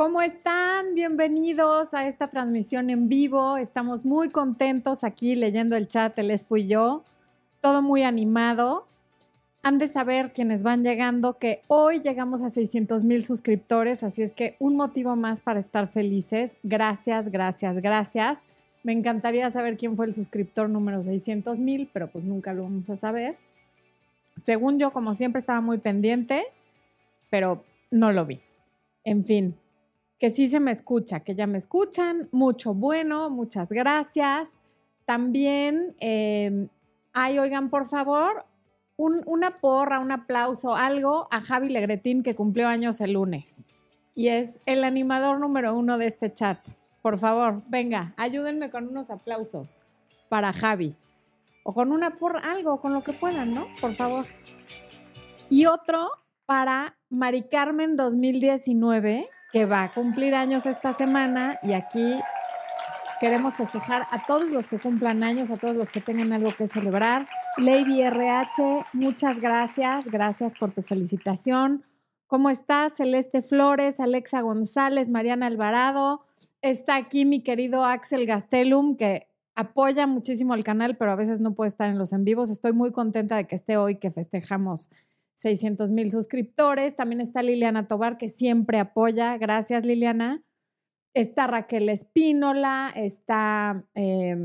¿Cómo están? Bienvenidos a esta transmisión en vivo. Estamos muy contentos aquí leyendo el chat, el Espo y yo. Todo muy animado. Han de saber quienes van llegando que hoy llegamos a 600 mil suscriptores, así es que un motivo más para estar felices. Gracias, gracias, gracias. Me encantaría saber quién fue el suscriptor número 600 mil, pero pues nunca lo vamos a saber. Según yo, como siempre, estaba muy pendiente, pero no lo vi. En fin, que sí se me escucha, que ya me escuchan. Mucho bueno, muchas gracias. También, eh, ay, oigan, por favor, un, una porra, un aplauso, algo a Javi Legretín que cumplió años el lunes. Y es el animador número uno de este chat. Por favor, venga, ayúdenme con unos aplausos para Javi. O con una porra, algo, con lo que puedan, ¿no? Por favor. Y otro para Mari Carmen 2019, que va a cumplir años esta semana. Y aquí queremos festejar a todos los que cumplan años, a todos los que tengan algo que celebrar. Lady RH, muchas gracias. Gracias por tu felicitación. ¿Cómo estás? Celeste Flores, Alexa González, Mariana Alvarado. Está aquí mi querido Axel Gastelum, que apoya muchísimo el canal, pero a veces no puede estar en los en vivos. Estoy muy contenta de que esté hoy, que festejamos 600 mil suscriptores. También está Liliana Tobar, que siempre apoya. Gracias, Liliana. Está Raquel Espínola, está, eh,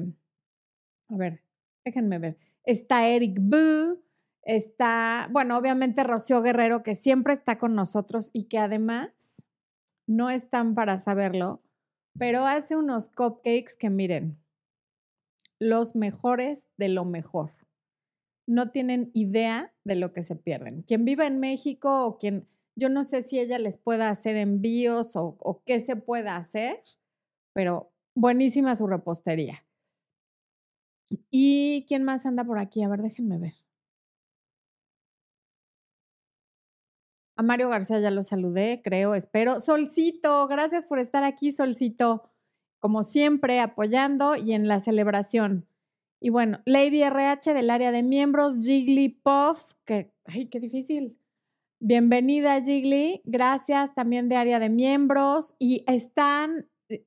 a ver, déjenme ver, está Eric Boo, está, bueno, obviamente Rocío Guerrero, que siempre está con nosotros y que además no están para saberlo, pero hace unos cupcakes que miren, los mejores de lo mejor. No tienen idea de lo que se pierden. Quien viva en México o quien yo no sé si ella les pueda hacer envíos o, o qué se pueda hacer, pero buenísima su repostería. ¿Y quién más anda por aquí? A ver, déjenme ver. A Mario García ya lo saludé, creo, espero. Solcito, gracias por estar aquí, Solcito. Como siempre, apoyando y en la celebración. Y bueno, Lady RH del área de miembros, Jigglypuff, que, ay, qué difícil. Bienvenida, Jiggly. Gracias también de área de miembros. Y están eh,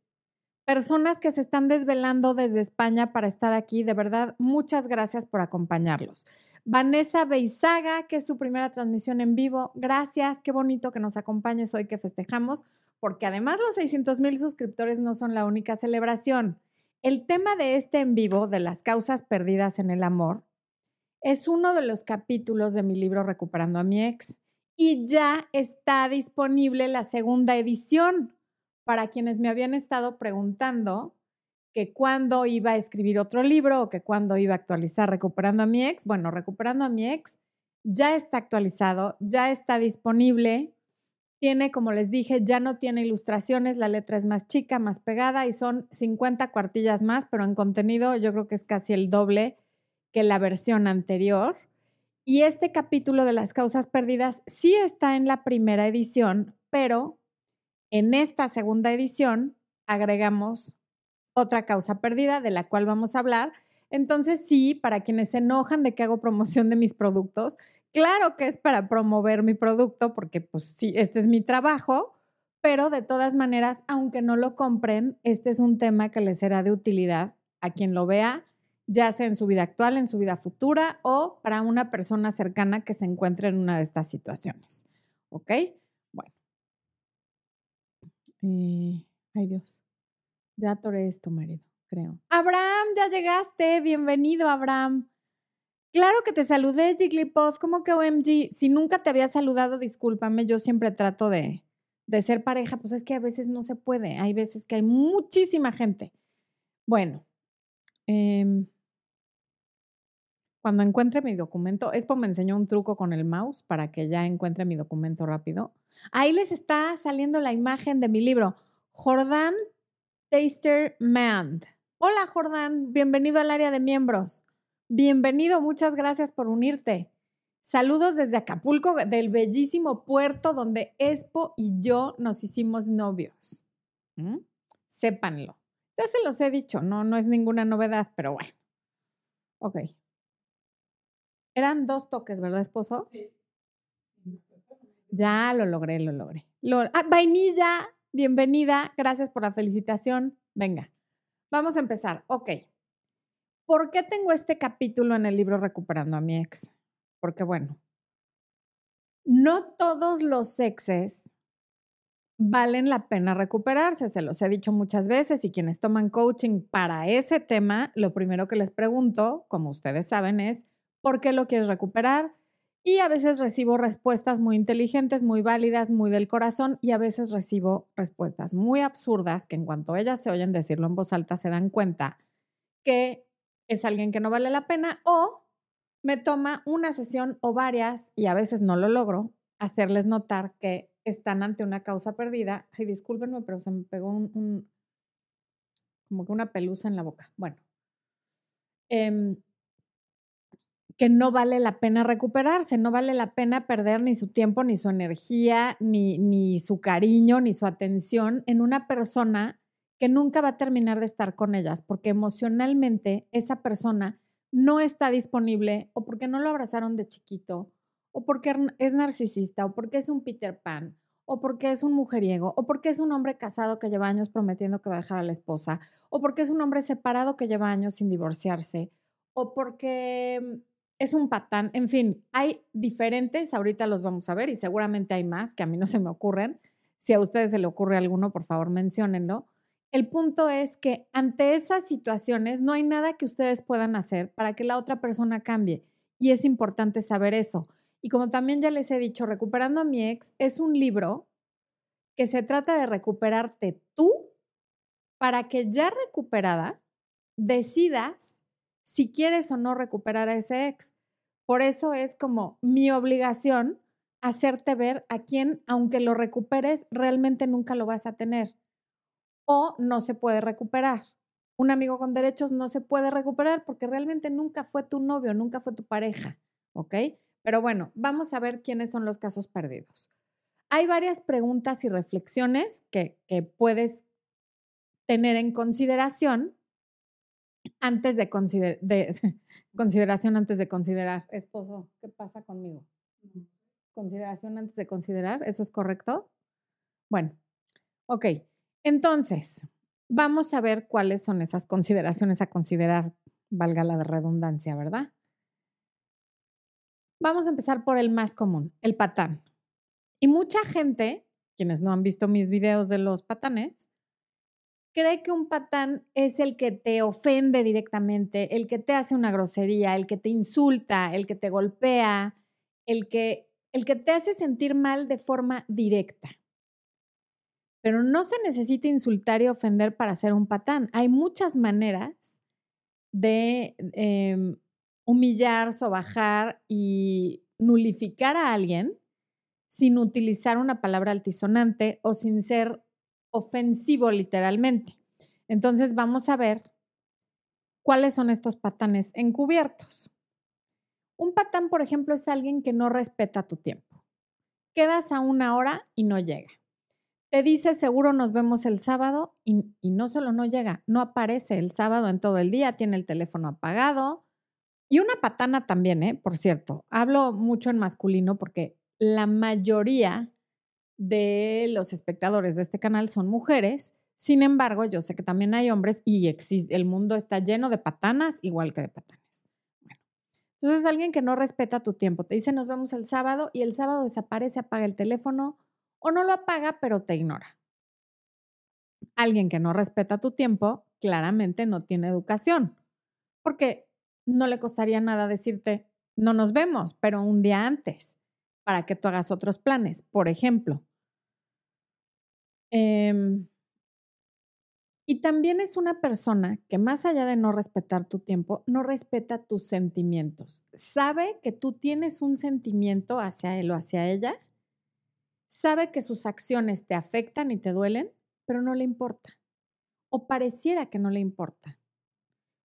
personas que se están desvelando desde España para estar aquí. De verdad, muchas gracias por acompañarlos. Vanessa Beizaga, que es su primera transmisión en vivo. Gracias, qué bonito que nos acompañes hoy que festejamos, porque además los 600 mil suscriptores no son la única celebración. El tema de este en vivo, de las causas perdidas en el amor, es uno de los capítulos de mi libro Recuperando a mi ex y ya está disponible la segunda edición para quienes me habían estado preguntando que cuándo iba a escribir otro libro o que cuándo iba a actualizar Recuperando a mi ex. Bueno, Recuperando a mi ex ya está actualizado, ya está disponible. Tiene, como les dije, ya no tiene ilustraciones, la letra es más chica, más pegada y son 50 cuartillas más, pero en contenido yo creo que es casi el doble que la versión anterior. Y este capítulo de las causas perdidas sí está en la primera edición, pero en esta segunda edición agregamos otra causa perdida de la cual vamos a hablar. Entonces sí, para quienes se enojan de que hago promoción de mis productos, claro que es para promover mi producto porque pues sí, este es mi trabajo, pero de todas maneras, aunque no lo compren, este es un tema que les será de utilidad a quien lo vea ya sea en su vida actual, en su vida futura o para una persona cercana que se encuentre en una de estas situaciones. ¿Ok? Bueno. Eh, ay Dios. Ya atoré esto, marido, creo. Abraham, ya llegaste. Bienvenido, Abraham. Claro que te saludé, Jigglypuff. ¿Cómo que OMG? Si nunca te había saludado, discúlpame. Yo siempre trato de, de ser pareja. Pues es que a veces no se puede. Hay veces que hay muchísima gente. Bueno. Eh, cuando encuentre mi documento, Expo me enseñó un truco con el mouse para que ya encuentre mi documento rápido. Ahí les está saliendo la imagen de mi libro, Jordan Taster Man. Hola Jordan, bienvenido al área de miembros. Bienvenido, muchas gracias por unirte. Saludos desde Acapulco, del bellísimo puerto donde Expo y yo nos hicimos novios. ¿Mm? Sépanlo. Ya se los he dicho, no, no es ninguna novedad, pero bueno. Ok. Eran dos toques, ¿verdad, esposo? Sí. Ya lo logré, lo logré. ah, vainilla, bienvenida, gracias por la felicitación. Venga, vamos a empezar. Ok. ¿Por qué tengo este capítulo en el libro Recuperando a mi ex? Porque bueno, no todos los exes valen la pena recuperarse, se los he dicho muchas veces y quienes toman coaching para ese tema, lo primero que les pregunto, como ustedes saben, es ¿por qué lo quieres recuperar? Y a veces recibo respuestas muy inteligentes, muy válidas, muy del corazón y a veces recibo respuestas muy absurdas que en cuanto ellas se oyen decirlo en voz alta se dan cuenta que es alguien que no vale la pena o me toma una sesión o varias, y a veces no lo logro, hacerles notar que están ante una causa perdida. Ay, discúlpenme, pero se me pegó un, como que una pelusa en la boca. Bueno, em, que no vale la pena recuperarse, no vale la pena perder ni su tiempo, ni su energía, ni, ni su cariño, ni su atención en una persona que nunca va a terminar de estar con ellas, porque emocionalmente esa persona no está disponible o porque no lo abrazaron de chiquito o porque es narcisista o porque es un Peter Pan o porque es un mujeriego o porque es un hombre casado que lleva años prometiendo que va a dejar a la esposa o porque es un hombre separado que lleva años sin divorciarse o porque mm, es un patán. En fin, hay diferentes, ahorita los vamos a ver y seguramente hay más que a mí no se me ocurren. Si a ustedes se le ocurre alguno, por favor, menciónenlo el punto es que ante esas situaciones no hay nada que ustedes puedan hacer para que la otra persona cambie. Y es importante saber eso. Y como también ya les he dicho, Recuperando a mi ex es un libro que se trata de recuperarte tú para que ya recuperada decidas si quieres o no recuperar a ese ex. Por eso es como mi obligación hacerte ver a quien, aunque lo recuperes, realmente nunca lo vas a tener o no se puede recuperar. Un amigo con derechos no se puede recuperar porque realmente nunca fue tu novio, nunca fue tu pareja, ¿ok? Pero bueno, vamos a ver quiénes son los casos perdidos. Hay varias preguntas y reflexiones que, puedes tener en consideración antes de, de consideración antes de considerar. Esposo, ¿qué pasa conmigo? Consideración antes de considerar, ¿eso es correcto? Bueno, ok. Entonces, vamos a ver cuáles son esas consideraciones a considerar, valga la redundancia, ¿verdad? Vamos a empezar por el más común, el patán. Y mucha gente, quienes no han visto mis videos de los patanes, cree que un patán es el que te ofende directamente, el que te hace una grosería, el que te insulta, el que te golpea, el que, el que te hace sentir mal de forma directa. Pero no se necesita insultar y ofender para ser un patán. Hay muchas maneras de em, humillar, sobajar y nulificar a alguien sin utilizar una palabra altisonante o sin ser ofensivo literalmente. Entonces vamos a ver cuáles son estos patanes encubiertos. Un patán, por ejemplo, es alguien que no respeta tu tiempo. Quedas a una hora y no llega. Te dice, seguro nos vemos el sábado y, no solo no llega, no aparece el sábado en todo el día, tiene el teléfono apagado. Y una patana también, ¿eh? Por cierto, hablo mucho en masculino porque la mayoría de los espectadores de este canal son mujeres. Sin embargo, yo sé que también hay hombres y el mundo está lleno de patanas igual que de patanes. Entonces alguien que no respeta tu tiempo, te dice nos vemos el sábado y el sábado desaparece, apaga el teléfono, o no lo apaga, pero te ignora. Alguien que no respeta tu tiempo claramente no tiene educación, porque no le costaría nada decirte, no nos vemos, pero un día antes, para que tú hagas otros planes. Por ejemplo, em, y también es una persona que más allá de no respetar tu tiempo, no respeta tus sentimientos. Sabe que tú tienes un sentimiento hacia él o hacia ella sabe que sus acciones te afectan y te duelen, pero no le importa. O pareciera que no le importa.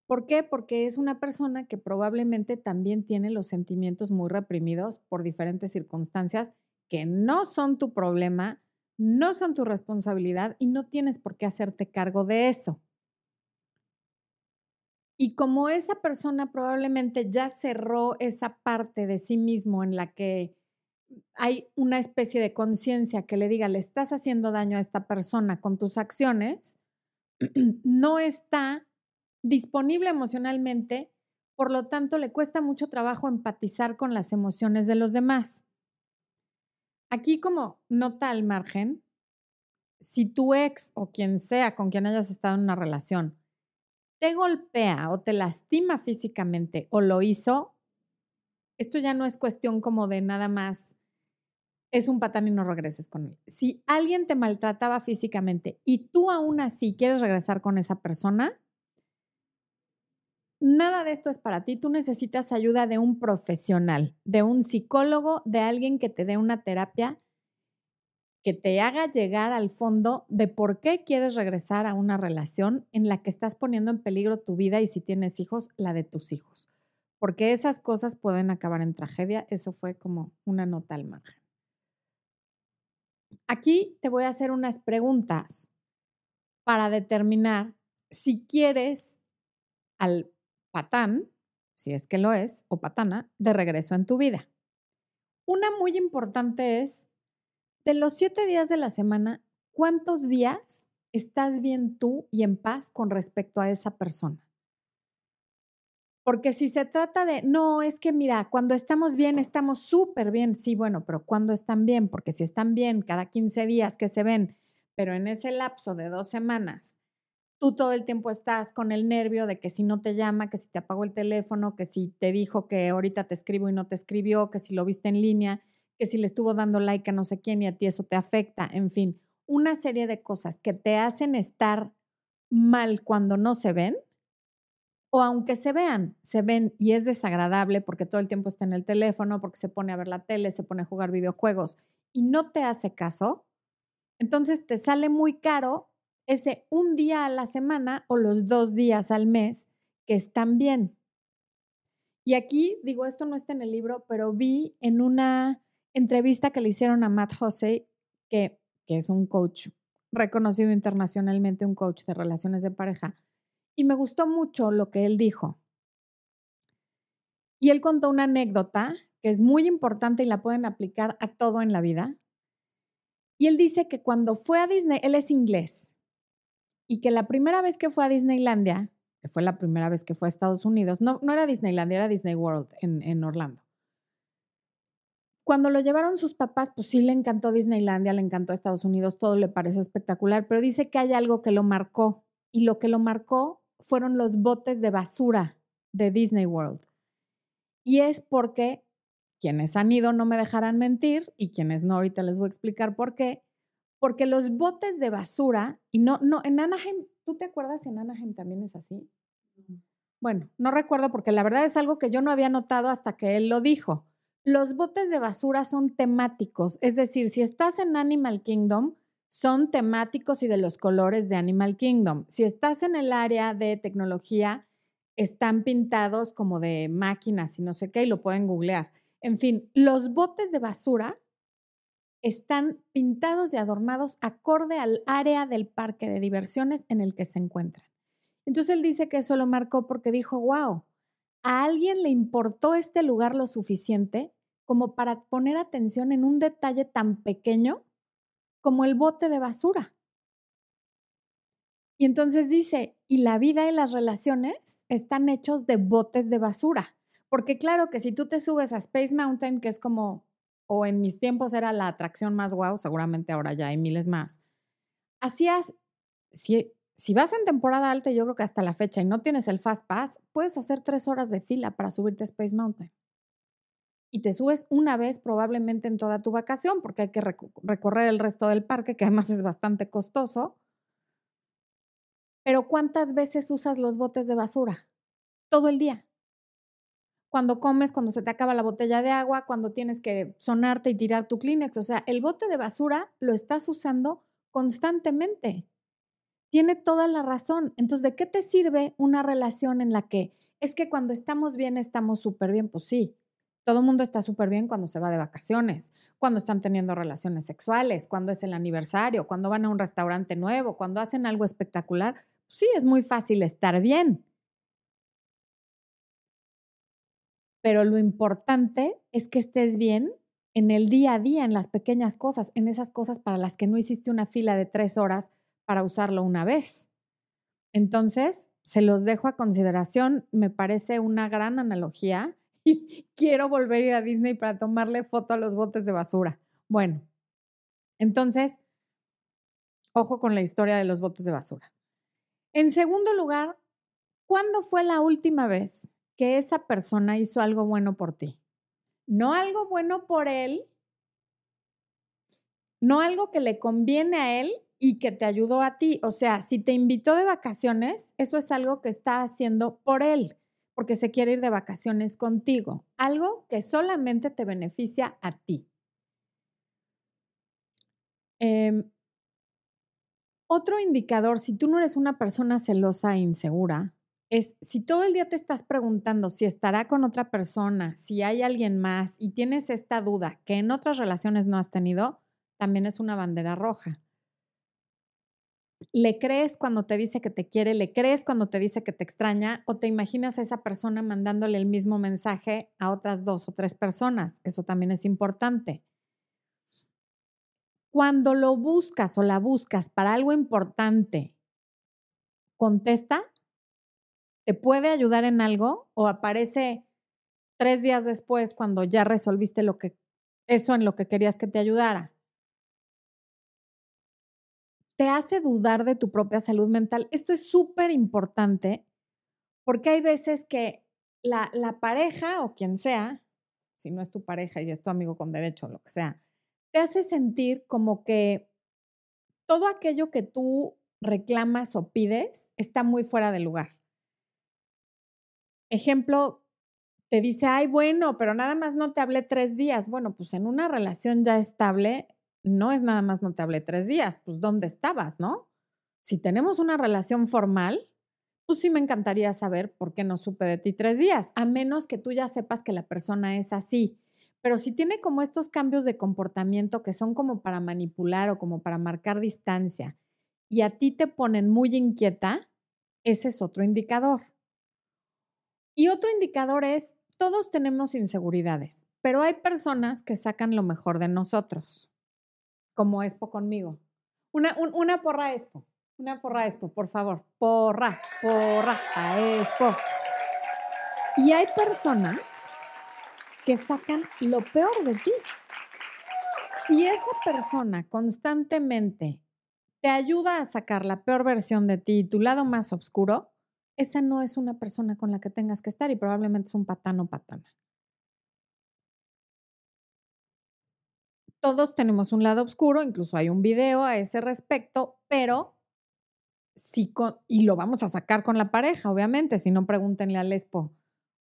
¿Por qué? Porque es una persona que probablemente también tiene los sentimientos muy reprimidos por diferentes circunstancias que no son tu problema, no son tu responsabilidad y no tienes por qué hacerte cargo de eso. Y como esa persona probablemente ya cerró esa parte de sí mismo en la que hay una especie de conciencia que le diga, le estás haciendo daño a esta persona con tus acciones, no está disponible emocionalmente, por lo tanto le cuesta mucho trabajo empatizar con las emociones de los demás. Aquí como nota al margen, si tu ex o quien sea con quien hayas estado en una relación te golpea o te lastima físicamente o lo hizo, esto ya no es cuestión como de nada más, es un patán y no regreses con él. Si alguien te maltrataba físicamente y tú aún así quieres regresar con esa persona, nada de esto es para ti. Tú necesitas ayuda de un profesional, de un psicólogo, de alguien que te dé una terapia que te haga llegar al fondo de por qué quieres regresar a una relación en la que estás poniendo en peligro tu vida y si tienes hijos, la de tus hijos. Porque esas cosas pueden acabar en tragedia. Eso fue como una nota al margen. Aquí te voy a hacer unas preguntas para determinar si quieres al patán, si es que lo es, o patana, de regreso en tu vida. Una muy importante es de los siete días de la semana, ¿cuántos días estás bien tú y en paz con respecto a esa persona? Porque si se trata de, no, es que mira, cuando estamos bien, estamos súper bien. Sí, bueno, pero ¿cuándo están bien? Porque si están bien cada 15 días que se ven, pero en ese lapso de dos semanas, tú todo el tiempo estás con el nervio de que si no te llama, que si te apagó el teléfono, que si te dijo que ahorita te escribo y no te escribió, que si lo viste en línea, que si le estuvo dando like a no sé quién y a ti eso te afecta, en fin, una serie de cosas que te hacen estar mal cuando no se ven, o aunque se vean, se ven y es desagradable porque todo el tiempo está en el teléfono, porque se pone a ver la tele, se pone a jugar videojuegos y no te hace caso, entonces te sale muy caro ese un día a la semana o los dos días al mes que están bien. Y aquí, digo, esto no está en el libro, pero vi en una entrevista que le hicieron a Matt Hussey, que, que es un coach reconocido internacionalmente, un coach de relaciones de pareja, y me gustó mucho lo que él dijo. Y él contó una anécdota que es muy importante y la pueden aplicar a todo en la vida. Y él dice que cuando fue a Disney, él es inglés, y que la primera vez que fue a Disneylandia, que fue la primera vez que fue a Estados Unidos, no, era Disneylandia, era Disney World en, en Orlando. Cuando lo llevaron sus papás, pues sí le encantó Disneylandia, le encantó Estados Unidos, todo le pareció espectacular, pero dice que hay algo que lo marcó y lo que lo marcó fueron los botes de basura de Disney World. Y es porque quienes han ido no me dejarán mentir y quienes no, ahorita les voy a explicar por qué. Porque los botes de basura, y no, no, en Anaheim, ¿tú te acuerdas en Anaheim también es así? Bueno, no recuerdo porque la verdad es algo que yo no había notado hasta que él lo dijo. Los botes de basura son temáticos, es decir, si estás en Animal Kingdom, son temáticos y de los colores de Animal Kingdom. Si estás en el área de tecnología, están pintados como de máquinas y no sé qué, y lo pueden googlear. En fin, los botes de basura están pintados y adornados acorde al área del parque de diversiones en el que se encuentran. Entonces él dice que eso lo marcó porque dijo, wow, a alguien le importó este lugar lo suficiente como para poner atención en un detalle tan pequeño como el bote de basura. Y entonces dice, y la vida y las relaciones están hechos de botes de basura. Porque claro que si tú te subes a Space Mountain, que es como, o en mis tiempos era la atracción más guau, seguramente ahora ya hay miles más, hacías, si, si vas en temporada alta, yo creo que hasta la fecha y no tienes el Fast Pass, puedes hacer tres horas de fila para subirte a Space Mountain. Y te subes una vez probablemente en toda tu vacación, porque hay que recorrer el resto del parque, que además es bastante costoso. Pero ¿cuántas veces usas los botes de basura? Todo el día. Cuando comes, cuando se te acaba la botella de agua, cuando tienes que sonarte y tirar tu Kleenex. O sea, el bote de basura lo estás usando constantemente tiene toda la razón. Entonces, ¿de qué te sirve una relación en la que es que cuando estamos bien estamos súper bien? Pues sí, todo el mundo está súper bien cuando se va de vacaciones, cuando están teniendo relaciones sexuales, cuando es el aniversario, cuando van a un restaurante nuevo, cuando hacen algo espectacular. Pues sí, es muy fácil estar bien. Pero lo importante es que estés bien en el día a día, en las pequeñas cosas, en esas cosas para las que no hiciste una fila de tres horas para usarlo una vez. Entonces, se los dejo a consideración, me parece una gran analogía y quiero volver a ir a Disney para tomarle foto a los botes de basura. Bueno, entonces, ojo con la historia de los botes de basura. En segundo lugar, ¿cuándo fue la última vez que esa persona hizo algo bueno por ti? No algo bueno por él, no algo que le conviene a él y que te ayudó a ti. O sea, si te invitó de vacaciones, eso es algo que está haciendo por él, porque se quiere ir de vacaciones contigo. Algo que solamente te beneficia a ti. Em, otro indicador, si tú no eres una persona celosa e insegura, es si todo el día te estás preguntando si estará con otra persona, si hay alguien más y tienes esta duda que en otras relaciones no has tenido, también es una bandera roja. ¿Le crees cuando te dice que te quiere? ¿Le crees cuando te dice que te extraña? ¿O te imaginas a esa persona mandándole el mismo mensaje a otras dos o tres personas? Eso también es importante. Cuando lo buscas o la buscas para algo importante, contesta, te puede ayudar en algo o aparece tres días después cuando ya resolviste lo que, eso en lo que querías que te ayudara. Te hace dudar de tu propia salud mental. Esto es súper importante porque hay veces que la, la pareja o quien sea, si no es tu pareja y es tu amigo con derecho o lo que sea, te hace sentir como que todo aquello que tú reclamas o pides está muy fuera de lugar. Ejemplo, te dice, ay, bueno, pero nada más no te hablé tres días. Bueno, pues en una relación ya estable, no es nada más no te hablé tres días, pues ¿dónde estabas, no? Si tenemos una relación formal, pues sí me encantaría saber por qué no supe de ti tres días, a menos que tú ya sepas que la persona es así. Pero si tiene como estos cambios de comportamiento que son como para manipular o como para marcar distancia y a ti te ponen muy inquieta, ese es otro indicador. Y otro indicador es, todos tenemos inseguridades, pero hay personas que sacan lo mejor de nosotros, como Expo conmigo. Una, porra Expo, una porra Expo, por favor. Porra, porra a Expo. Y hay personas que sacan lo peor de ti. Si esa persona constantemente te ayuda a sacar la peor versión de ti tu lado más oscuro, esa no es una persona con la que tengas que estar y probablemente es un patano o patana. Todos tenemos un lado oscuro, incluso hay un video a ese respecto, pero sí, y lo vamos a sacar con la pareja, obviamente, si no pregúntenle al Expo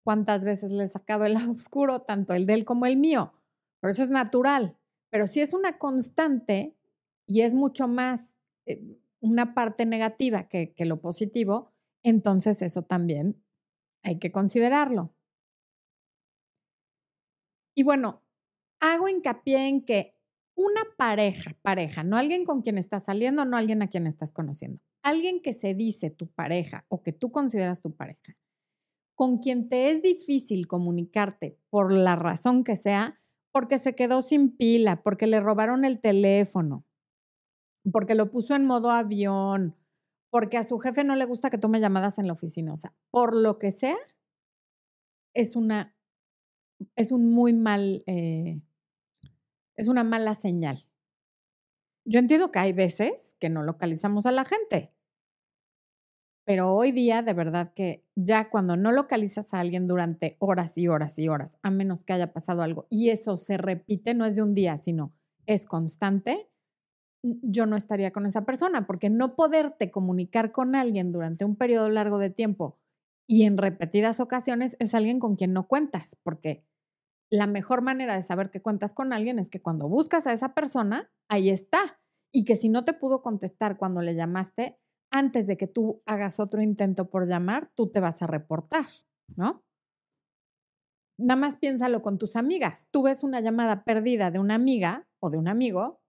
cuántas veces le he sacado el lado oscuro, tanto el de él como el mío. Pero eso es natural. Pero si es una constante y es mucho más eh, una parte negativa que, que lo positivo, entonces eso también hay que considerarlo. Y bueno, hago hincapié en que una pareja, pareja, no alguien con quien estás saliendo, no alguien a quien estás conociendo, alguien que se dice tu pareja o que tú consideras tu pareja, con quien te es difícil comunicarte por la razón que sea, porque se quedó sin pila, porque le robaron el teléfono, porque lo puso en modo avión, porque a su jefe no le gusta que tome llamadas en la oficina, o sea, por lo que sea, es una, es un muy mal, eh, es una mala señal. Yo entiendo que hay veces que no localizamos a la gente, pero hoy día, de verdad que ya cuando no localizas a alguien durante horas y horas y horas, a menos que haya pasado algo, y eso se repite, no es de un día, sino es constante, yo no estaría con esa persona, porque no poderte comunicar con alguien durante un periodo largo de tiempo y en repetidas ocasiones es alguien con quien no cuentas, porque la mejor manera de saber que cuentas con alguien es que cuando buscas a esa persona, ahí está. Y que si no te pudo contestar cuando le llamaste, antes de que tú hagas otro intento por llamar, tú te vas a reportar, ¿no? Nada más piénsalo con tus amigas. Tú ves una llamada perdida de una amiga o de un amigo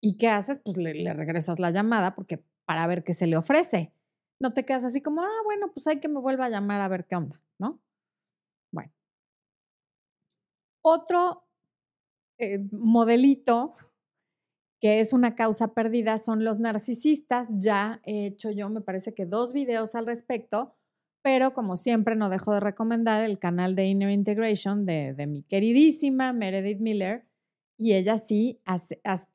y ¿qué haces? Pues le, regresas la llamada porque para ver qué se le ofrece. No te quedas así como, ah, bueno, pues hay que me vuelva a llamar a ver qué onda, ¿no? Bueno. Otro eh, modelito que es una causa perdida son los narcisistas. Ya he hecho yo, me parece que dos videos al respecto, pero como siempre no dejo de recomendar el canal de Inner Integration de, mi queridísima Meredith Miller y ella sí hace, hace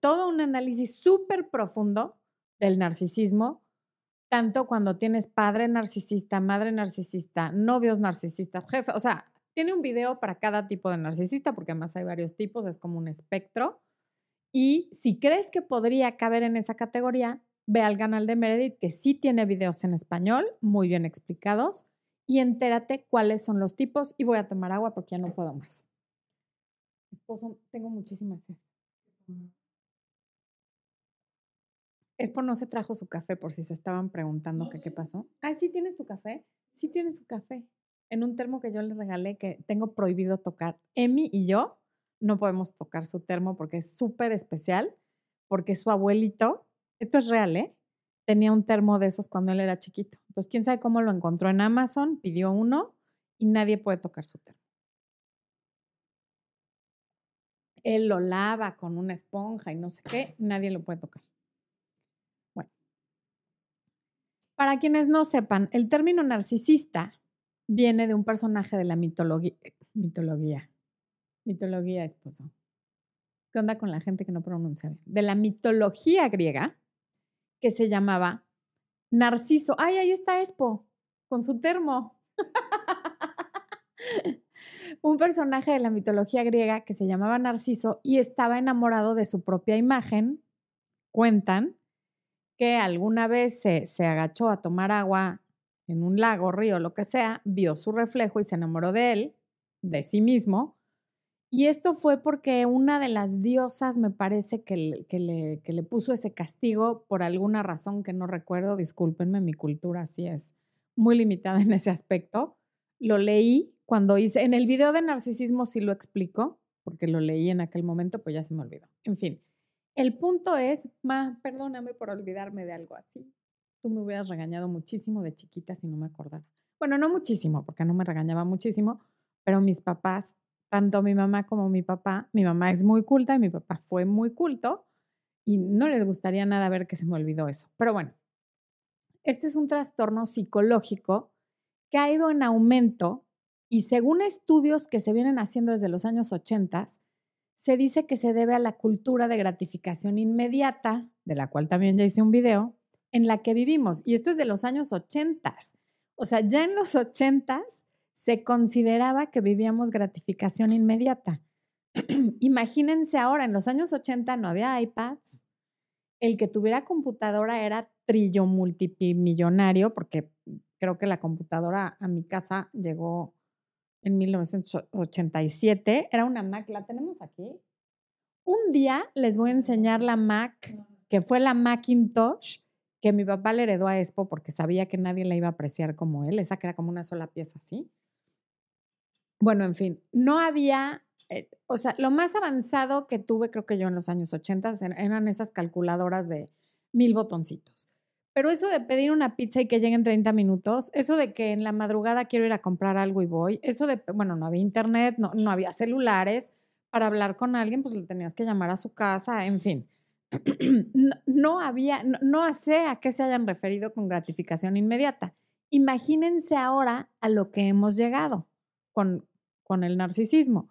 todo un análisis súper profundo del narcisismo, tanto cuando tienes padre narcisista, madre narcisista, novios narcisistas, jefe, o sea, tiene un video para cada tipo de narcisista, porque además hay varios tipos, es como un espectro. Y si crees que podría caber en esa categoría, ve al canal de Meredith, que sí tiene videos en español, muy bien explicados, y entérate cuáles son los tipos. Y voy a tomar agua porque ya no puedo más. Esposo, tengo muchísima sed. Espo no se trajo su café por si se estaban preguntando qué pasó. Ah, sí tienes tu café. Sí tienes su café. En un termo que yo le regalé que tengo prohibido tocar. Emi y yo no podemos tocar su termo porque es súper especial, porque su abuelito, esto es real, ¿eh? Tenía un termo de esos cuando él era chiquito. Entonces, quién sabe cómo lo encontró en Amazon, pidió uno y nadie puede tocar su termo. Él lo lava con una esponja y no sé qué, nadie lo puede tocar. Bueno, para quienes no sepan, el término narcisista viene de un personaje de la mitología, mitología, Mitología, esposo. ¿Qué onda con la gente que no pronuncia bien? De la mitología griega que se llamaba Narciso. ¡Ay, ahí está Expo! Con su termo. Un personaje de la mitología griega que se llamaba Narciso y estaba enamorado de su propia imagen. Cuentan que alguna vez se, se agachó a tomar agua en un lago, río, lo que sea, vio su reflejo y se enamoró de él, de sí mismo, y esto fue porque una de las diosas me parece que le, que, le, que le, puso ese castigo por alguna razón que no recuerdo, discúlpenme, mi cultura así es muy limitada en ese aspecto. Lo leí cuando hice, en el video de narcisismo sí lo explico, porque lo leí en aquel momento, pues ya se me olvidó. En fin, el punto es, ma, perdóname por olvidarme de algo así. Tú me hubieras regañado muchísimo de chiquita si no me acordara. Bueno, no muchísimo, porque no me regañaba muchísimo, pero mis papás tanto mi mamá como mi papá, mi mamá es muy culta y mi papá fue muy culto y no les gustaría nada ver que se me olvidó eso. Pero bueno, este es un trastorno psicológico que ha ido en aumento y según estudios que se vienen haciendo desde los años 80, se dice que se debe a la cultura de gratificación inmediata, de la cual también ya hice un video, en la que vivimos. Y esto es de los años 80. O sea, ya en los 80 se consideraba que vivíamos gratificación inmediata. Imagínense ahora, en los años 80 no había iPads, el que tuviera computadora era trillo multimillonario, porque creo que la computadora a mi casa llegó en 1987, era una Mac, la tenemos aquí. Un día les voy a enseñar la Mac, que fue la Macintosh, que mi papá le heredó a Expo porque sabía que nadie la iba a apreciar como él, esa que era como una sola pieza así. Bueno, en fin, no había, eh, o sea, lo más avanzado que tuve, creo que yo en los años 80, eran esas calculadoras de mil botoncitos. Pero eso de pedir una pizza y que llegue en 30 minutos, eso de que en la madrugada quiero ir a comprar algo y voy, eso de, bueno, no había internet, no, no había celulares, para hablar con alguien, pues le tenías que llamar a su casa, en fin. no, había, no, no sé a qué se hayan referido con gratificación inmediata. Imagínense ahora a lo que hemos llegado con, con el narcisismo.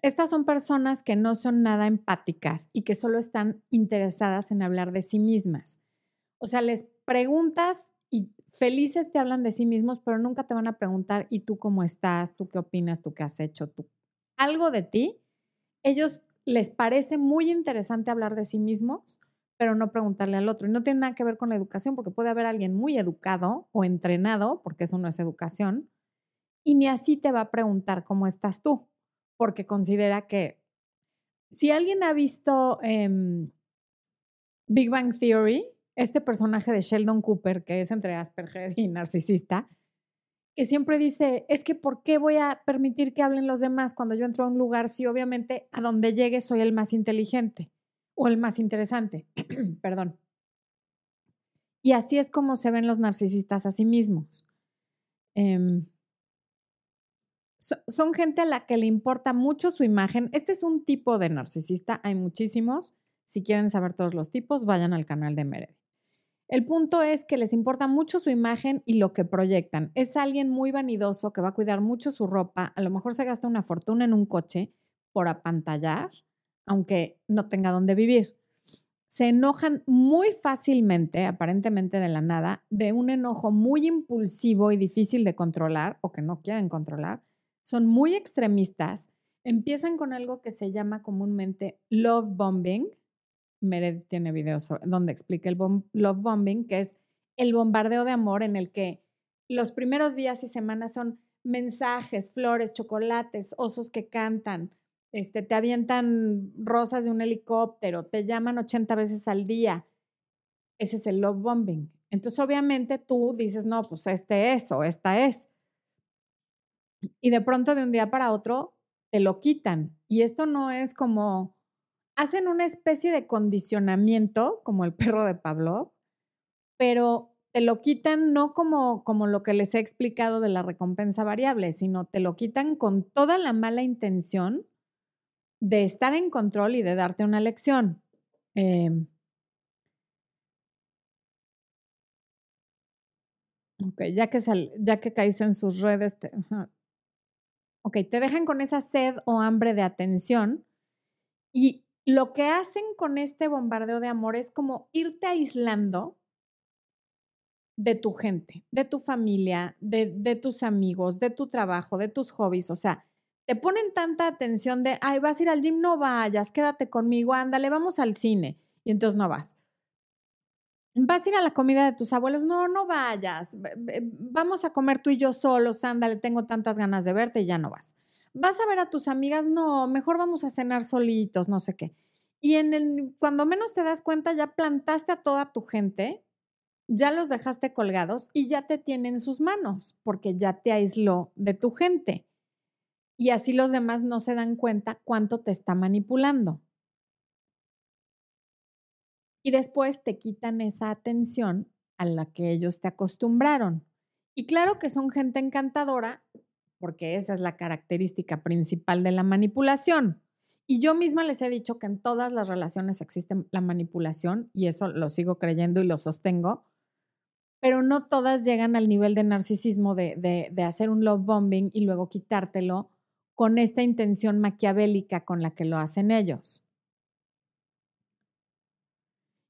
Estas son personas que no son nada empáticas y que solo están interesadas en hablar de sí mismas. O sea, les preguntas y felices te hablan de sí mismos, pero nunca te van a preguntar, ¿y tú cómo estás? ¿Tú qué opinas? ¿Tú qué has hecho? ¿Tú? Algo de ti. Ellos les parece muy interesante hablar de sí mismos, pero no preguntarle al otro. Y no tiene nada que ver con la educación, porque puede haber alguien muy educado o entrenado, porque eso no es educación, y ni así te va a preguntar cómo estás tú, porque considera que si alguien ha visto em, Big Bang Theory, este personaje de Sheldon Cooper, que es entre Asperger y narcisista, que siempre dice, es que ¿por qué voy a permitir que hablen los demás cuando yo entro a un lugar si obviamente a donde llegue soy el más inteligente o el más interesante? Perdón. Y así es como se ven los narcisistas a sí mismos. Em, son gente a la que le importa mucho su imagen. Este es un tipo de narcisista, hay muchísimos. Si quieren saber todos los tipos, vayan al canal de Meredith. El punto es que les importa mucho su imagen y lo que proyectan. Es alguien muy vanidoso que va a cuidar mucho su ropa, a lo mejor se gasta una fortuna en un coche por apantallar, aunque no tenga dónde vivir. Se enojan muy fácilmente, aparentemente de la nada, de un enojo muy impulsivo y difícil de controlar o que no quieren controlar. Son muy extremistas. Empiezan con algo que se llama comúnmente love bombing, Meredith tiene videos donde explica el love bombing, que es el bombardeo de amor en el que los primeros días y semanas son mensajes, flores, chocolates, osos que cantan, este, te avientan rosas de un helicóptero, te llaman 80 veces al día. Ese es el love bombing. Entonces, obviamente tú dices, no, pues este es o esta es. Y de pronto, de un día para otro, te lo quitan. Y esto no es como hacen una especie de condicionamiento, como el perro de Pablo, pero te lo quitan no como, como lo que les he explicado de la recompensa variable, sino te lo quitan con toda la mala intención de estar en control y de darte una lección. Em ok, ya que, ya que caíste en sus redes, ok, te dejan con esa sed o hambre de atención y lo que hacen con este bombardeo de amor es como irte aislando de tu gente, de tu familia, de, de, tus amigos, de tu trabajo, de tus hobbies. O sea, te ponen tanta atención de, ay, vas a ir al gym, no vayas, quédate conmigo, ándale, vamos al cine. Y entonces no vas. Vas a ir a la comida de tus abuelos, no, no vayas. Vamos a comer tú y yo solos, ándale, tengo tantas ganas de verte y ya no vas vas a ver a tus amigas, no, mejor vamos a cenar solitos, no sé qué. Y en el, cuando menos te das cuenta, ya plantaste a toda tu gente, ya los dejaste colgados y ya te tienen en sus manos, porque ya te aisló de tu gente. Y así los demás no se dan cuenta cuánto te está manipulando. Y después te quitan esa atención a la que ellos te acostumbraron. Y claro que son gente encantadora, porque esa es la característica principal de la manipulación. Y yo misma les he dicho que en todas las relaciones existe la manipulación y eso lo sigo creyendo y lo sostengo, pero no todas llegan al nivel de narcisismo de, de hacer un love bombing y luego quitártelo con esta intención maquiavélica con la que lo hacen ellos.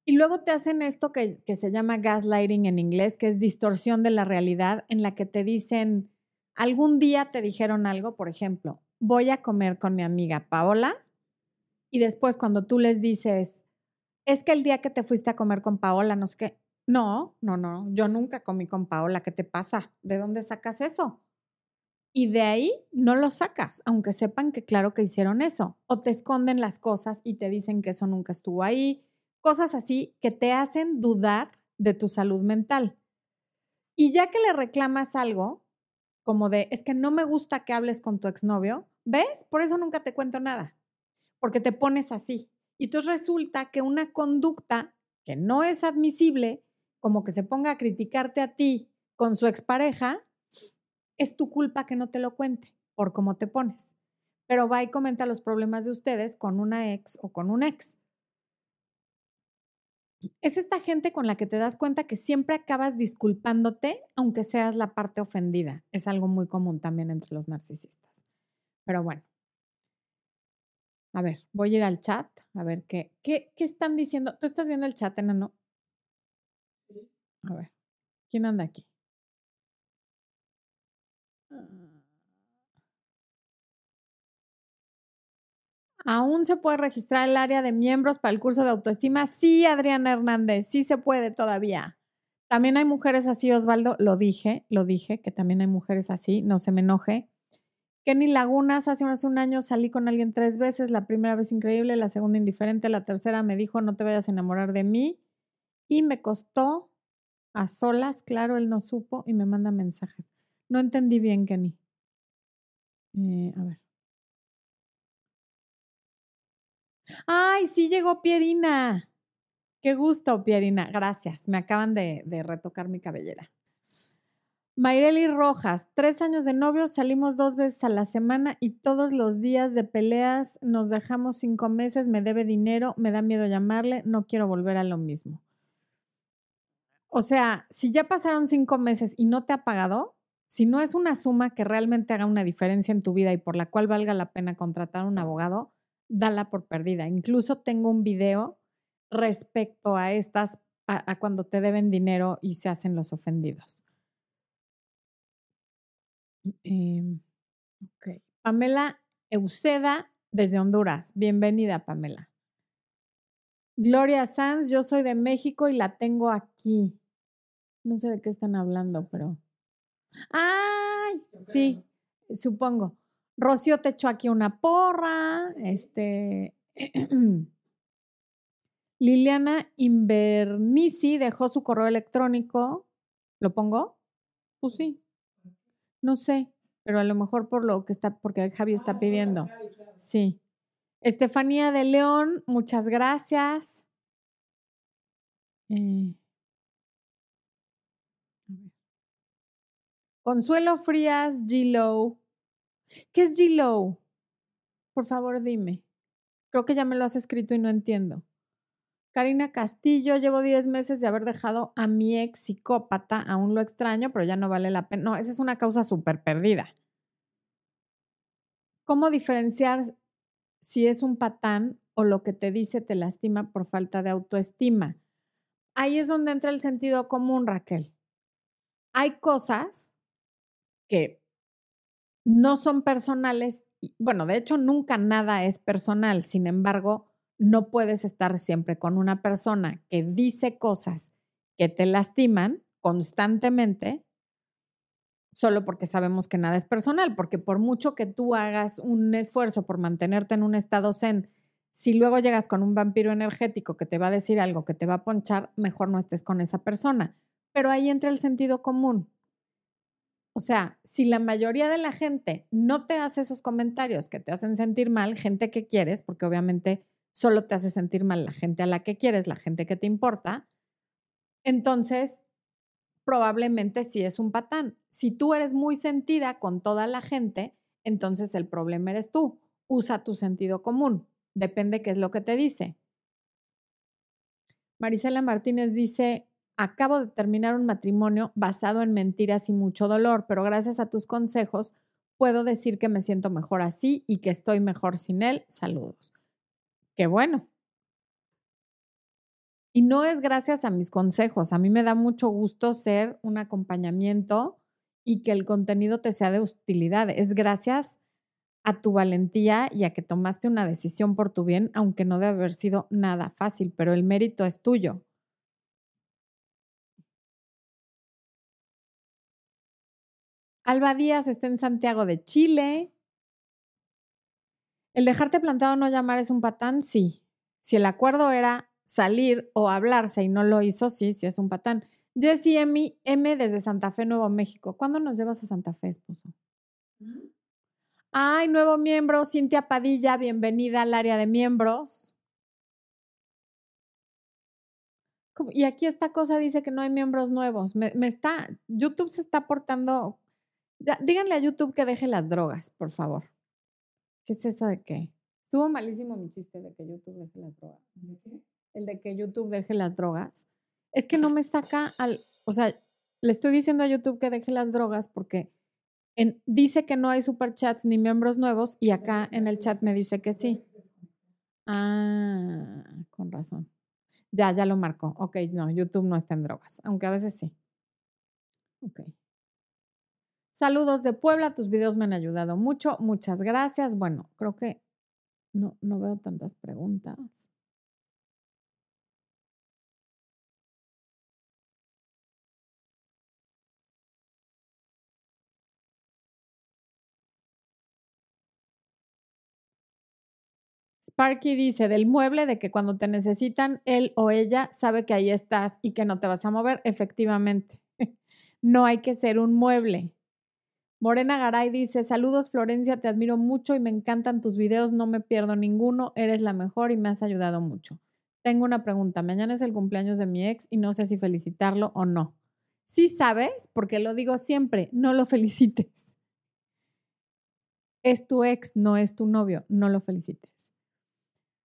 Y luego te hacen esto que, que, se llama gaslighting en inglés, que es distorsión de la realidad, en la que te dicen, algún día te dijeron algo, por ejemplo, voy a comer con mi amiga Paola y después cuando tú les dices, es que el día que te fuiste a comer con Paola, no sé qué, no, no, no, yo nunca comí con Paola, ¿qué te pasa? ¿De dónde sacas eso? Y de ahí no lo sacas, aunque sepan que claro que hicieron eso. O te esconden las cosas y te dicen que eso nunca estuvo ahí. Cosas así que te hacen dudar de tu salud mental. Y ya que le reclamas algo, como de, es que no me gusta que hables con tu exnovio, ¿ves? Por eso nunca te cuento nada, porque te pones así. Y entonces resulta que una conducta que no es admisible, como que se ponga a criticarte a ti con su expareja, es tu culpa que no te lo cuente por cómo te pones. Pero va y comenta los problemas de ustedes con una ex o con un ex es esta gente con la que te das cuenta que siempre acabas disculpándote, aunque seas la parte ofendida. Es algo muy común también entre los narcisistas. Pero bueno. A ver, voy a ir al chat a ver qué, qué, qué están diciendo. ¿Tú estás viendo el chat, enano? A ver, ¿quién anda aquí? Ah. ¿Aún se puede registrar el área de miembros para el curso de autoestima? Sí, Adriana Hernández, sí se puede todavía. También hay mujeres así, Osvaldo, lo dije, lo dije, que también hay mujeres así, no se me enoje. Kenny Lagunas, hace un año salí con alguien tres veces, la primera vez increíble, la segunda indiferente, la tercera me dijo no te vayas a enamorar de mí y me costó a solas, claro, él no supo y me manda mensajes. No entendí bien, Kenny. Eh, a ver. Ay, sí llegó Pierina. Qué gusto, Pierina. Gracias. Me acaban de, retocar mi cabellera. Mayreli Rojas, tres años de novios, salimos dos veces a la semana y todos los días de peleas nos dejamos cinco meses, me debe dinero, me da miedo llamarle, no quiero volver a lo mismo. O sea, si ya pasaron cinco meses y no te ha pagado, si no es una suma que realmente haga una diferencia en tu vida y por la cual valga la pena contratar a un abogado, dala por perdida. Incluso tengo un video respecto a estas, a, cuando te deben dinero y se hacen los ofendidos. Em, Pamela Euseda desde Honduras. Bienvenida, Pamela. Gloria Sanz, yo soy de México y la tengo aquí. No sé de qué están hablando, pero. ¡Ay! Sí, supongo. Rocío te echó aquí una porra. Este. Liliana Invernici dejó su correo electrónico. ¿Lo pongo? Pues sí. No sé, pero a lo mejor por lo que está, porque Javi está pidiendo. Sí. Estefanía de León, muchas gracias. Eh, Consuelo Frías, G-Low. ¿Qué es G-Low? Por favor, dime. Creo que ya me lo has escrito y no entiendo. Karina Castillo, llevo 10 meses de haber dejado a mi ex psicópata, aún lo extraño, pero ya no vale la pena. No, esa es una causa súper perdida. ¿Cómo diferenciar si es un patán o lo que te dice te lastima por falta de autoestima? Ahí es donde entra el sentido común, Raquel. Hay cosas que no son personales. Bueno, de hecho, nunca nada es personal. Sin embargo, no puedes estar siempre con una persona que dice cosas que te lastiman constantemente solo porque sabemos que nada es personal, porque por mucho que tú hagas un esfuerzo por mantenerte en un estado zen, si luego llegas con un vampiro energético que te va a decir algo que te va a ponchar, mejor no estés con esa persona. Pero ahí entra el sentido común. O sea, si la mayoría de la gente no te hace esos comentarios que te hacen sentir mal, gente que quieres, porque obviamente solo te hace sentir mal la gente a la que quieres, la gente que te importa, entonces probablemente sí es un patán. Si tú eres muy sentida con toda la gente, entonces el problema eres tú. Usa tu sentido común. Depende qué es lo que te dice. Marisela Martínez dice, acabo de terminar un matrimonio basado en mentiras y mucho dolor, pero gracias a tus consejos puedo decir que me siento mejor así y que estoy mejor sin él. Saludos. Qué bueno. Y no es gracias a mis consejos. A mí me da mucho gusto ser un acompañamiento y que el contenido te sea de utilidad. Es gracias a tu valentía y a que tomaste una decisión por tu bien, aunque no debe haber sido nada fácil, pero el mérito es tuyo. Alba Díaz está en Santiago de Chile. ¿El dejarte plantado no llamar es un patán? Sí. Si el acuerdo era salir o hablarse y no lo hizo, sí, sí es un patán. Jessie M, M desde Santa Fe, Nuevo México. ¿Cuándo nos llevas a Santa Fe, esposo? ¿Mm? Ay, nuevo miembro, Cintia Padilla, bienvenida al área de miembros. Y aquí esta cosa dice que no hay miembros nuevos. Me, me está, YouTube se está portando díganle a YouTube que deje las drogas, por favor. ¿Qué es eso de qué? Estuvo malísimo mi chiste de que YouTube deje las drogas. El de que YouTube deje las drogas. Es que no me saca al, o sea, le estoy diciendo a YouTube que deje las drogas porque en, dice que no hay superchats ni miembros nuevos y acá en el chat me dice que sí. Ah, con razón. Ya, ya lo marcó. Ok, no, YouTube no está en drogas, aunque a veces sí. Ok. Saludos de Puebla, tus videos me han ayudado mucho, muchas gracias. Bueno, creo que no, no veo tantas preguntas. Sparky dice, del mueble de que cuando te necesitan, él o ella sabe que ahí estás y que no te vas a mover. Efectivamente, no hay que ser un mueble. Morena Garay dice, saludos Florencia, te admiro mucho y me encantan tus videos, no me pierdo ninguno, eres la mejor y me has ayudado mucho. Tengo una pregunta, mañana es el cumpleaños de mi ex y no sé si felicitarlo o no. Sí sabes, porque lo digo siempre, no lo felicites. Es tu ex, no es tu novio, no lo felicites.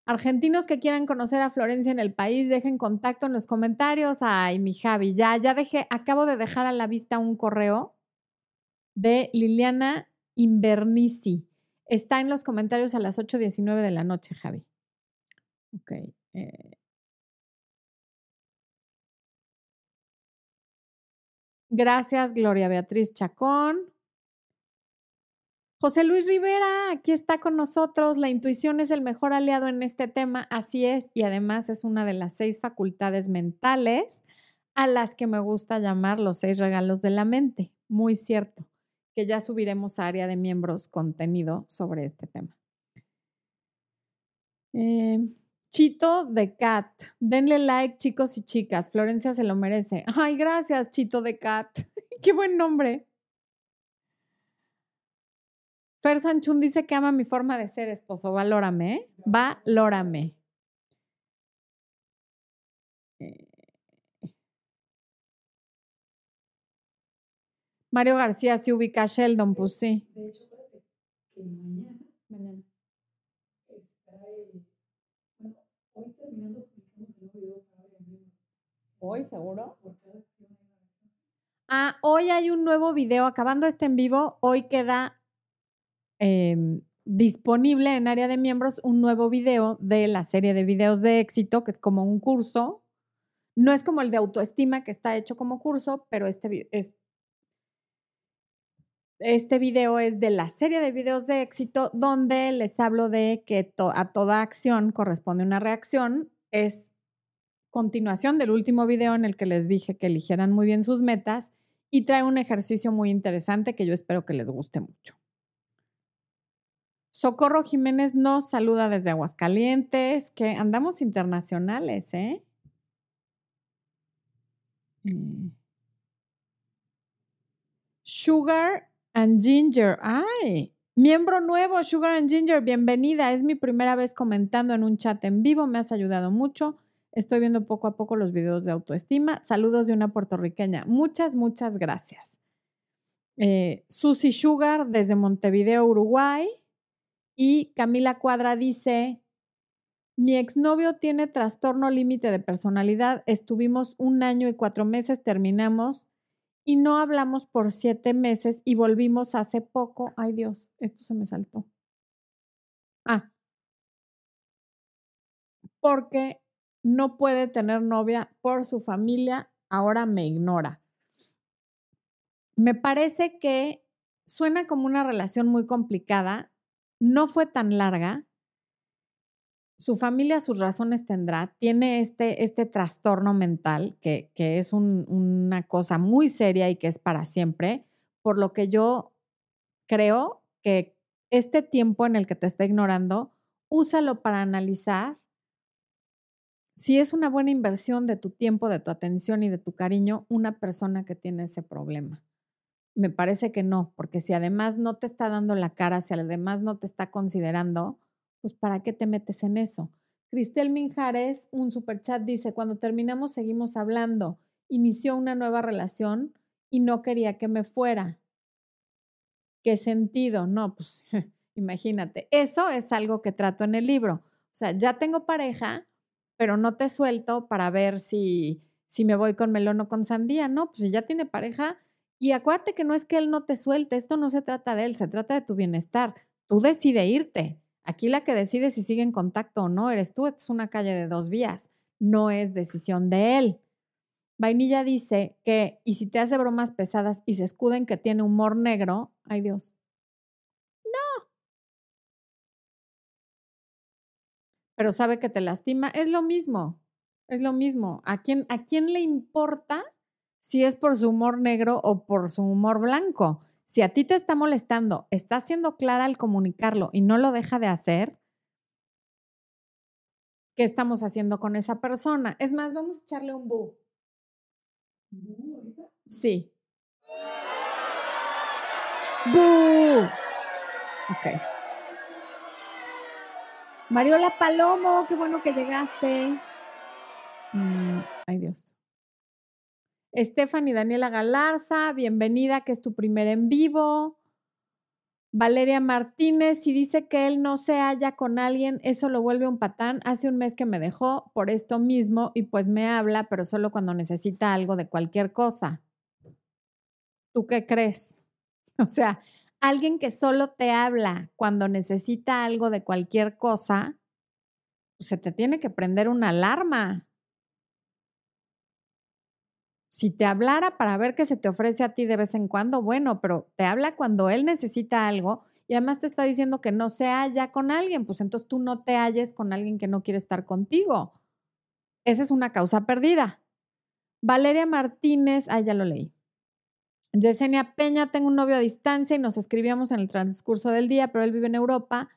Argentinos que quieran conocer a Florencia en el país, dejen contacto en los comentarios. Ay, mi Javi, ya, ya dejé, acabo de dejar a la vista un correo de Liliana Invernici. Está en los comentarios a las 8.19 de la noche, Javi. Ok. Eh. Gracias, Gloria Beatriz Chacón. José Luis Rivera, aquí está con nosotros. La intuición es el mejor aliado en este tema, así es, y además es una de las seis facultades mentales a las que me gusta llamar los seis regalos de la mente. Muy cierto, que ya subiremos a área de miembros contenido sobre este tema. Eh, Chito de Cat, denle like chicos y chicas, Florencia se lo merece. Ay, gracias Chito de Cat, qué buen nombre. Fer Sanchun dice que ama mi forma de ser, esposo. Valórame, ¿eh? Valórame. Mario García se ubica a Sheldon, pues sí. De hecho, que mañana, mañana bueno, hoy terminando publicamos el nuevo video para ¿Hoy seguro? Ah, hoy hay un nuevo video, acabando este en vivo, hoy queda Em, disponible en área de miembros un nuevo video de la serie de videos de éxito, que es como un curso. No es como el de autoestima que está hecho como curso, pero este, es, este video es de la serie de videos de éxito donde les hablo de que a toda acción corresponde una reacción. Es continuación del último video en el que les dije que eligieran muy bien sus metas y trae un ejercicio muy interesante que yo espero que les guste mucho. Socorro Jiménez nos saluda desde Aguascalientes, que andamos internacionales, ¿eh? Mm. Sugar and Ginger. ¡Ay! Miembro nuevo, Sugar and Ginger, bienvenida. Es mi primera vez comentando en un chat en vivo. Me has ayudado mucho. Estoy viendo poco a poco los videos de autoestima. Saludos de una puertorriqueña. Muchas, muchas gracias. Eh, Susie Sugar desde Montevideo, Uruguay. Y Camila Cuadra dice, mi exnovio tiene trastorno límite de personalidad, estuvimos un año y cuatro meses, terminamos y no hablamos por siete meses y volvimos hace poco. Ay Dios, esto se me saltó. Ah, porque no puede tener novia por su familia, ahora me ignora. Me parece que suena como una relación muy complicada no fue tan larga. Su familia sus razones tendrá. Tiene este, este trastorno mental que, que es una cosa muy seria y que es para siempre, por lo que yo creo que este tiempo en el que te está ignorando, úsalo para analizar si es una buena inversión de tu tiempo, de tu atención y de tu cariño una persona que tiene ese problema. Me parece que no, porque si además no te está dando la cara, si además no te está considerando, pues ¿para qué te metes en eso? Cristel Minjares, un superchat, dice, cuando terminamos seguimos hablando, inició una nueva relación y no quería que me fuera. ¿Qué sentido? No, pues imagínate, eso es algo que trato en el libro. O sea, ya tengo pareja, pero no te suelto para ver si, si me voy con melón o con sandía. No, pues si ya tiene pareja, y acuérdate que no es que él no te suelte, esto no se trata de él, se trata de tu bienestar. Tú decides irte. Aquí la que decide si sigue en contacto o no eres tú. Esta es una calle de dos vías. No es decisión de él. Vainilla dice que, y si te hace bromas pesadas y se escuda en que tiene humor negro, ay Dios. No. Pero sabe que te lastima. Es lo mismo. Es lo mismo. ¿A quién, a quién le importa si es por su humor negro o por su humor blanco. Si a ti te está molestando, está siendo clara al comunicarlo y no lo deja de hacer, ¿qué estamos haciendo con esa persona? Es más, vamos a echarle un bu. Sí. ¡Bu! Ok. Mariola Palomo, qué bueno que llegaste. Mm, ay Dios. Stephanie Daniela Galarza, bienvenida, que es tu primer en vivo. Valeria Martínez, si dice que él no se halla con alguien, eso lo vuelve un patán. Hace un mes que me dejó por esto mismo y pues me habla, pero solo cuando necesita algo de cualquier cosa. ¿Tú qué crees? O sea, alguien que solo te habla cuando necesita algo de cualquier cosa, se te tiene que prender una alarma. Si te hablara para ver qué se te ofrece a ti de vez en cuando, bueno, pero te habla cuando él necesita algo y además te está diciendo que no se halla con alguien, pues entonces tú no te halles con alguien que no quiere estar contigo. Esa es una causa perdida. Valeria Martínez, ah, ya lo leí. Yesenia Peña, tengo un novio a distancia y nos escribíamos en el transcurso del día, pero él vive en Europa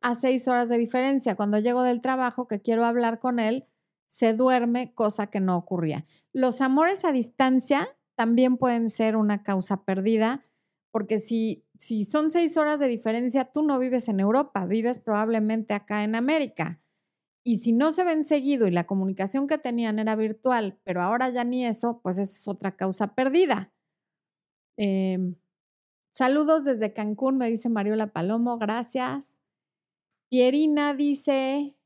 a seis horas de diferencia. Cuando llego del trabajo que quiero hablar con él, se duerme, cosa que no ocurría. Los amores a distancia también pueden ser una causa perdida, porque si, si son seis horas de diferencia, tú no vives en Europa, vives probablemente acá en América. Y si no se ven seguido y la comunicación que tenían era virtual, pero ahora ya ni eso, pues esa es otra causa perdida. Em, saludos desde Cancún, me dice Mariola Palomo, gracias. Pierina dice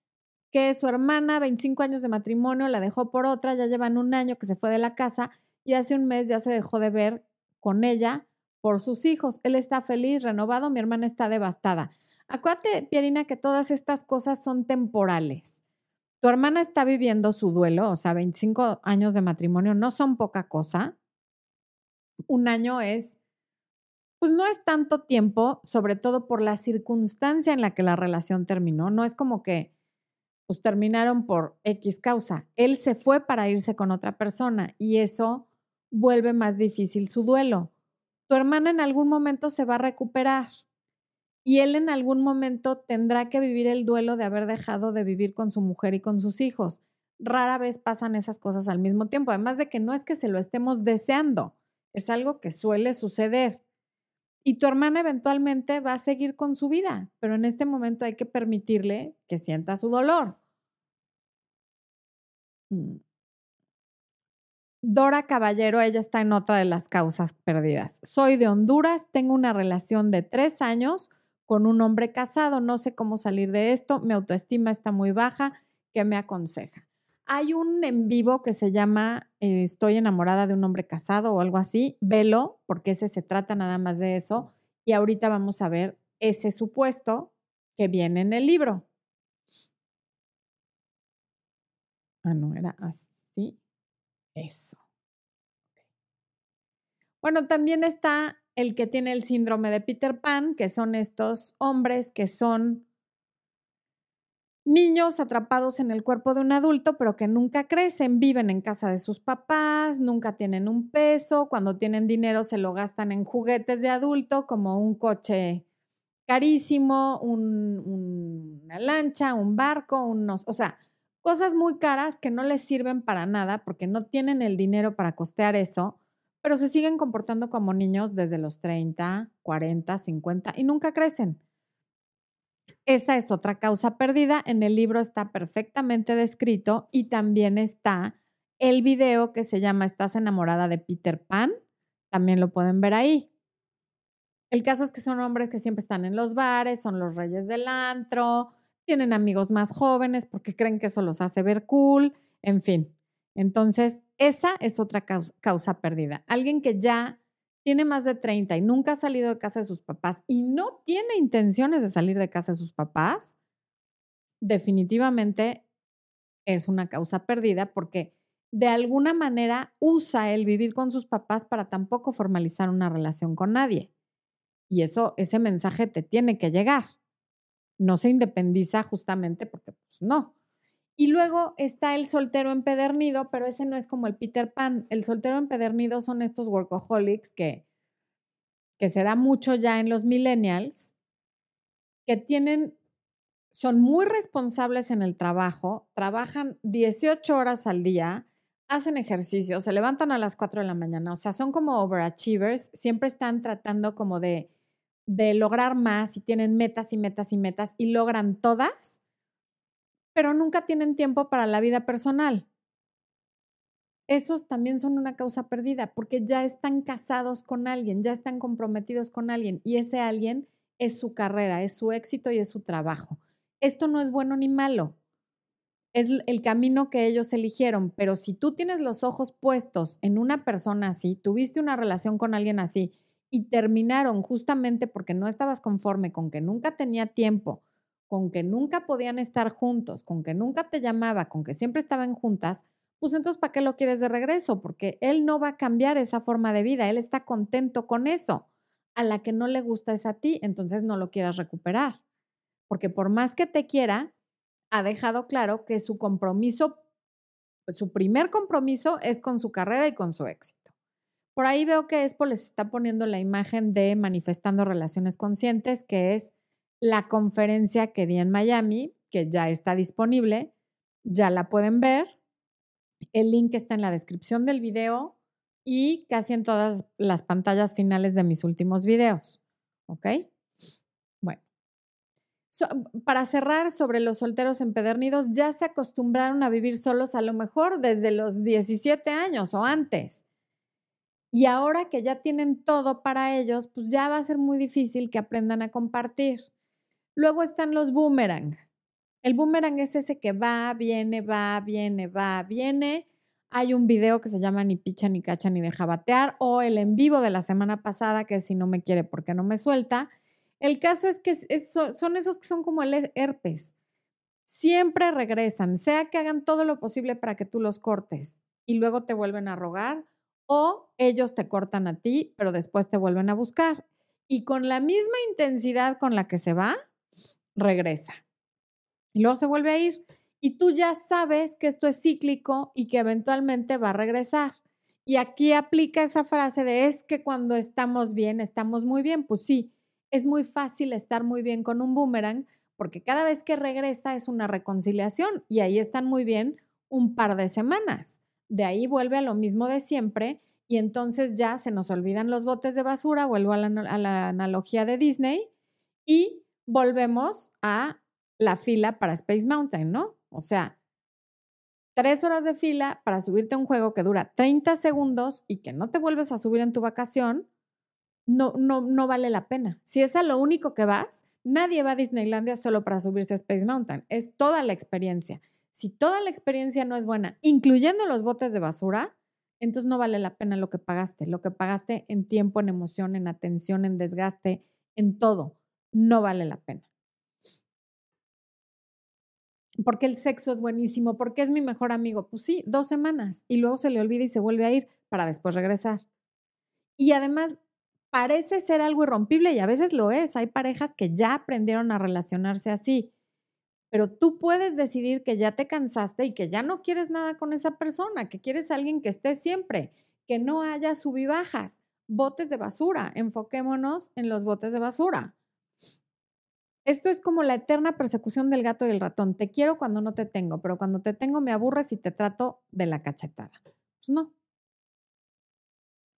que su hermana, 25 años de matrimonio, la dejó por otra, ya llevan un año que se fue de la casa y hace un mes ya se dejó de ver con ella por sus hijos. Él está feliz, renovado, mi hermana está devastada. Acuérdate, Pierina, que todas estas cosas son temporales. Tu hermana está viviendo su duelo, o sea, 25 años de matrimonio no son poca cosa un año es, pues no es tanto tiempo, sobre todo por la circunstancia en la que la relación terminó. No es como que, pues terminaron por X causa. Él se fue para irse con otra persona y eso vuelve más difícil su duelo. Tu hermana en algún momento se va a recuperar y él en algún momento tendrá que vivir el duelo de haber dejado de vivir con su mujer y con sus hijos. Rara vez pasan esas cosas al mismo tiempo, además de que no es que se lo estemos deseando, es algo que suele suceder. Y tu hermana eventualmente va a seguir con su vida, pero en este momento hay que permitirle que sienta su dolor. Mm. Dora Caballero, ella está en otra de las causas perdidas. Soy de Honduras, tengo una relación de tres años con un hombre casado, no sé cómo salir de esto, mi autoestima está muy baja, ¿qué me aconseja? Hay un en vivo que se llama eh, Estoy enamorada de un hombre casado o algo así. Velo, porque ese se trata nada más de eso. Y ahorita vamos a ver ese supuesto que viene en el libro. Ah, no, era así. Eso. Bueno, también está el que tiene el síndrome de Peter Pan, que son estos hombres que son niños atrapados en el cuerpo de un adulto, pero que nunca crecen, viven en casa de sus papás, nunca tienen un peso, cuando tienen dinero se lo gastan en juguetes de adulto, como un coche carísimo, una lancha, un barco, unos, o sea, cosas muy caras que no les sirven para nada porque no tienen el dinero para costear eso, pero se siguen comportando como niños desde los 30, 40, 50 y nunca crecen. Esa es otra causa perdida. En el libro está perfectamente descrito y también está el video que se llama Estás enamorada de Peter Pan. También lo pueden ver ahí. El caso es que son hombres que siempre están en los bares, son los reyes del antro, tienen amigos más jóvenes porque creen que eso los hace ver cool, en fin. Entonces, esa es otra causa, perdida. Alguien que ya tiene más de 30 y nunca ha salido de casa de sus papás y no tiene intenciones de salir de casa de sus papás, definitivamente es una causa perdida porque de alguna manera usa el vivir con sus papás para tampoco formalizar una relación con nadie. Y eso, ese mensaje te tiene que llegar. No se independiza justamente porque, pues no. Y luego está el soltero empedernido, pero ese no es como el Peter Pan. El soltero empedernido son estos workaholics que, que se da mucho ya en los millennials, que tienen, son muy responsables en el trabajo, trabajan 18 horas al día, hacen ejercicio, se levantan a las 4 de la mañana, o sea, son como overachievers, siempre están tratando como de, de lograr más y tienen metas y metas y metas y logran todas pero nunca tienen tiempo para la vida personal. esos también son una causa perdida porque ya están casados con alguien, ya están comprometidos con alguien y ese alguien es su carrera, es su éxito y es su trabajo. Esto no es bueno ni malo, es el camino que ellos eligieron, pero si tú tienes los ojos puestos en una persona así, tuviste una relación con alguien así y terminaron justamente porque no estabas conforme con que nunca tenía tiempo, con que nunca podían estar juntos, con que nunca te llamaba, con que siempre estaban juntas, pues entonces, ¿para qué lo quieres de regreso? Porque él no va a cambiar esa forma de vida, él está contento con eso. A la que no le gusta es a ti, entonces no lo quieras recuperar. Porque por más que te quiera, ha dejado claro que su compromiso, su primer compromiso es con su carrera y con su éxito. Por ahí veo que Expo les está poniendo la imagen de Manifestando Relaciones Conscientes, que es la conferencia que di en Miami, que ya está disponible, ya la pueden ver el link está en la descripción del video y casi en todas las pantallas finales de mis últimos videos. ¿Ok? Bueno. para cerrar sobre los solteros empedernidos, ya se acostumbraron a vivir solos a lo mejor desde los 17 años o antes. Y ahora que ya tienen todo para ellos, pues ya va a ser muy difícil que aprendan a compartir. Luego están los boomerang. El boomerang es ese que va, viene, va, viene, va, viene. Hay un video que se llama Ni picha, ni cacha, ni deja batear, o el en vivo de la semana pasada, que si no me quiere, porque no me suelta. El caso es que son esos que son como el herpes. Siempre regresan, sea que hagan todo lo posible para que tú los cortes y luego te vuelven a rogar, o ellos te cortan a ti, pero después te vuelven a buscar. Y con la misma intensidad con la que se va, regresa y luego se vuelve a ir. Y tú ya sabes que esto es cíclico y que eventualmente va a regresar. Y aquí aplica esa frase de es que cuando estamos bien, estamos muy bien. Pues sí, es muy fácil estar muy bien con un boomerang porque cada vez que regresa es una reconciliación y ahí están muy bien un par de semanas. De ahí vuelve a lo mismo de siempre y entonces ya se nos olvidan los botes de basura, vuelvo a la, a la analogía de Disney y volvemos a la fila para Space Mountain, ¿no? O sea, tres horas de fila para subirte a un juego que dura 30 segundos y que no te vuelves a subir en tu vacación, no, no, no vale la pena. Si es a lo único que vas, nadie va a Disneylandia solo para subirse a Space Mountain. Es toda la experiencia. Si toda la experiencia no es buena, incluyendo los botes de basura, entonces no vale la pena lo que pagaste. Lo que pagaste en tiempo, en emoción, en atención, en desgaste, en todo, no vale la pena porque el sexo es buenísimo, porque es mi mejor amigo. Pues sí, dos semanas y luego se le olvida y se vuelve a ir para después regresar. Y además parece ser algo irrompible y a veces lo es. Hay parejas que ya aprendieron a relacionarse así, pero tú puedes decidir que ya te cansaste y que ya no quieres nada con esa persona, que quieres alguien que esté siempre, que no haya subibajas, botes de basura. Enfoquémonos en los botes de basura. Esto es como la eterna persecución del gato y el ratón. Te quiero cuando no te tengo, pero cuando te tengo me aburres y te trato de la cachetada. Pues no.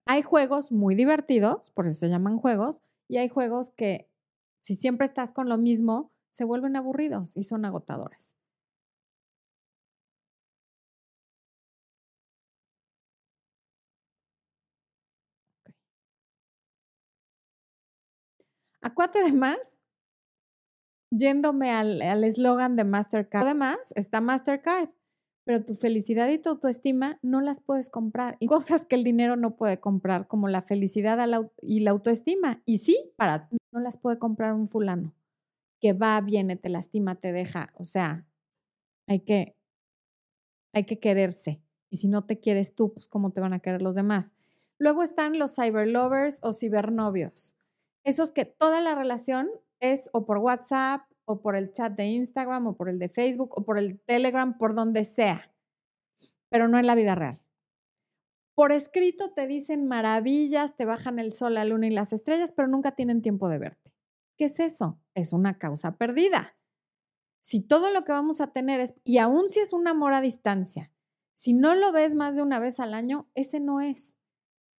Hay juegos muy divertidos, por eso se llaman juegos, y hay juegos que si siempre estás con lo mismo, se vuelven aburridos y son agotadores. Acuate además yéndome al eslogan de Mastercard. Además, está Mastercard, pero tu felicidad y tu autoestima no las puedes comprar. Y cosas que el dinero no puede comprar, como la felicidad y la autoestima. Y sí, para no las puede comprar un fulano que va, viene, te lastima, te deja. O sea, hay que, hay que quererse. Y si no te quieres tú, pues cómo te van a querer los demás. Luego están los cyberlovers o cibernovios. Esos que toda la relación es o por WhatsApp o por el chat de Instagram o por el de Facebook o por el Telegram, por donde sea, pero no en la vida real. Por escrito te dicen maravillas, te bajan el sol, la luna y las estrellas, pero nunca tienen tiempo de verte. ¿Qué es eso? Es una causa perdida. Si todo lo que vamos a tener es, y aún si es un amor a distancia, si no lo ves más de una vez al año, ese no es.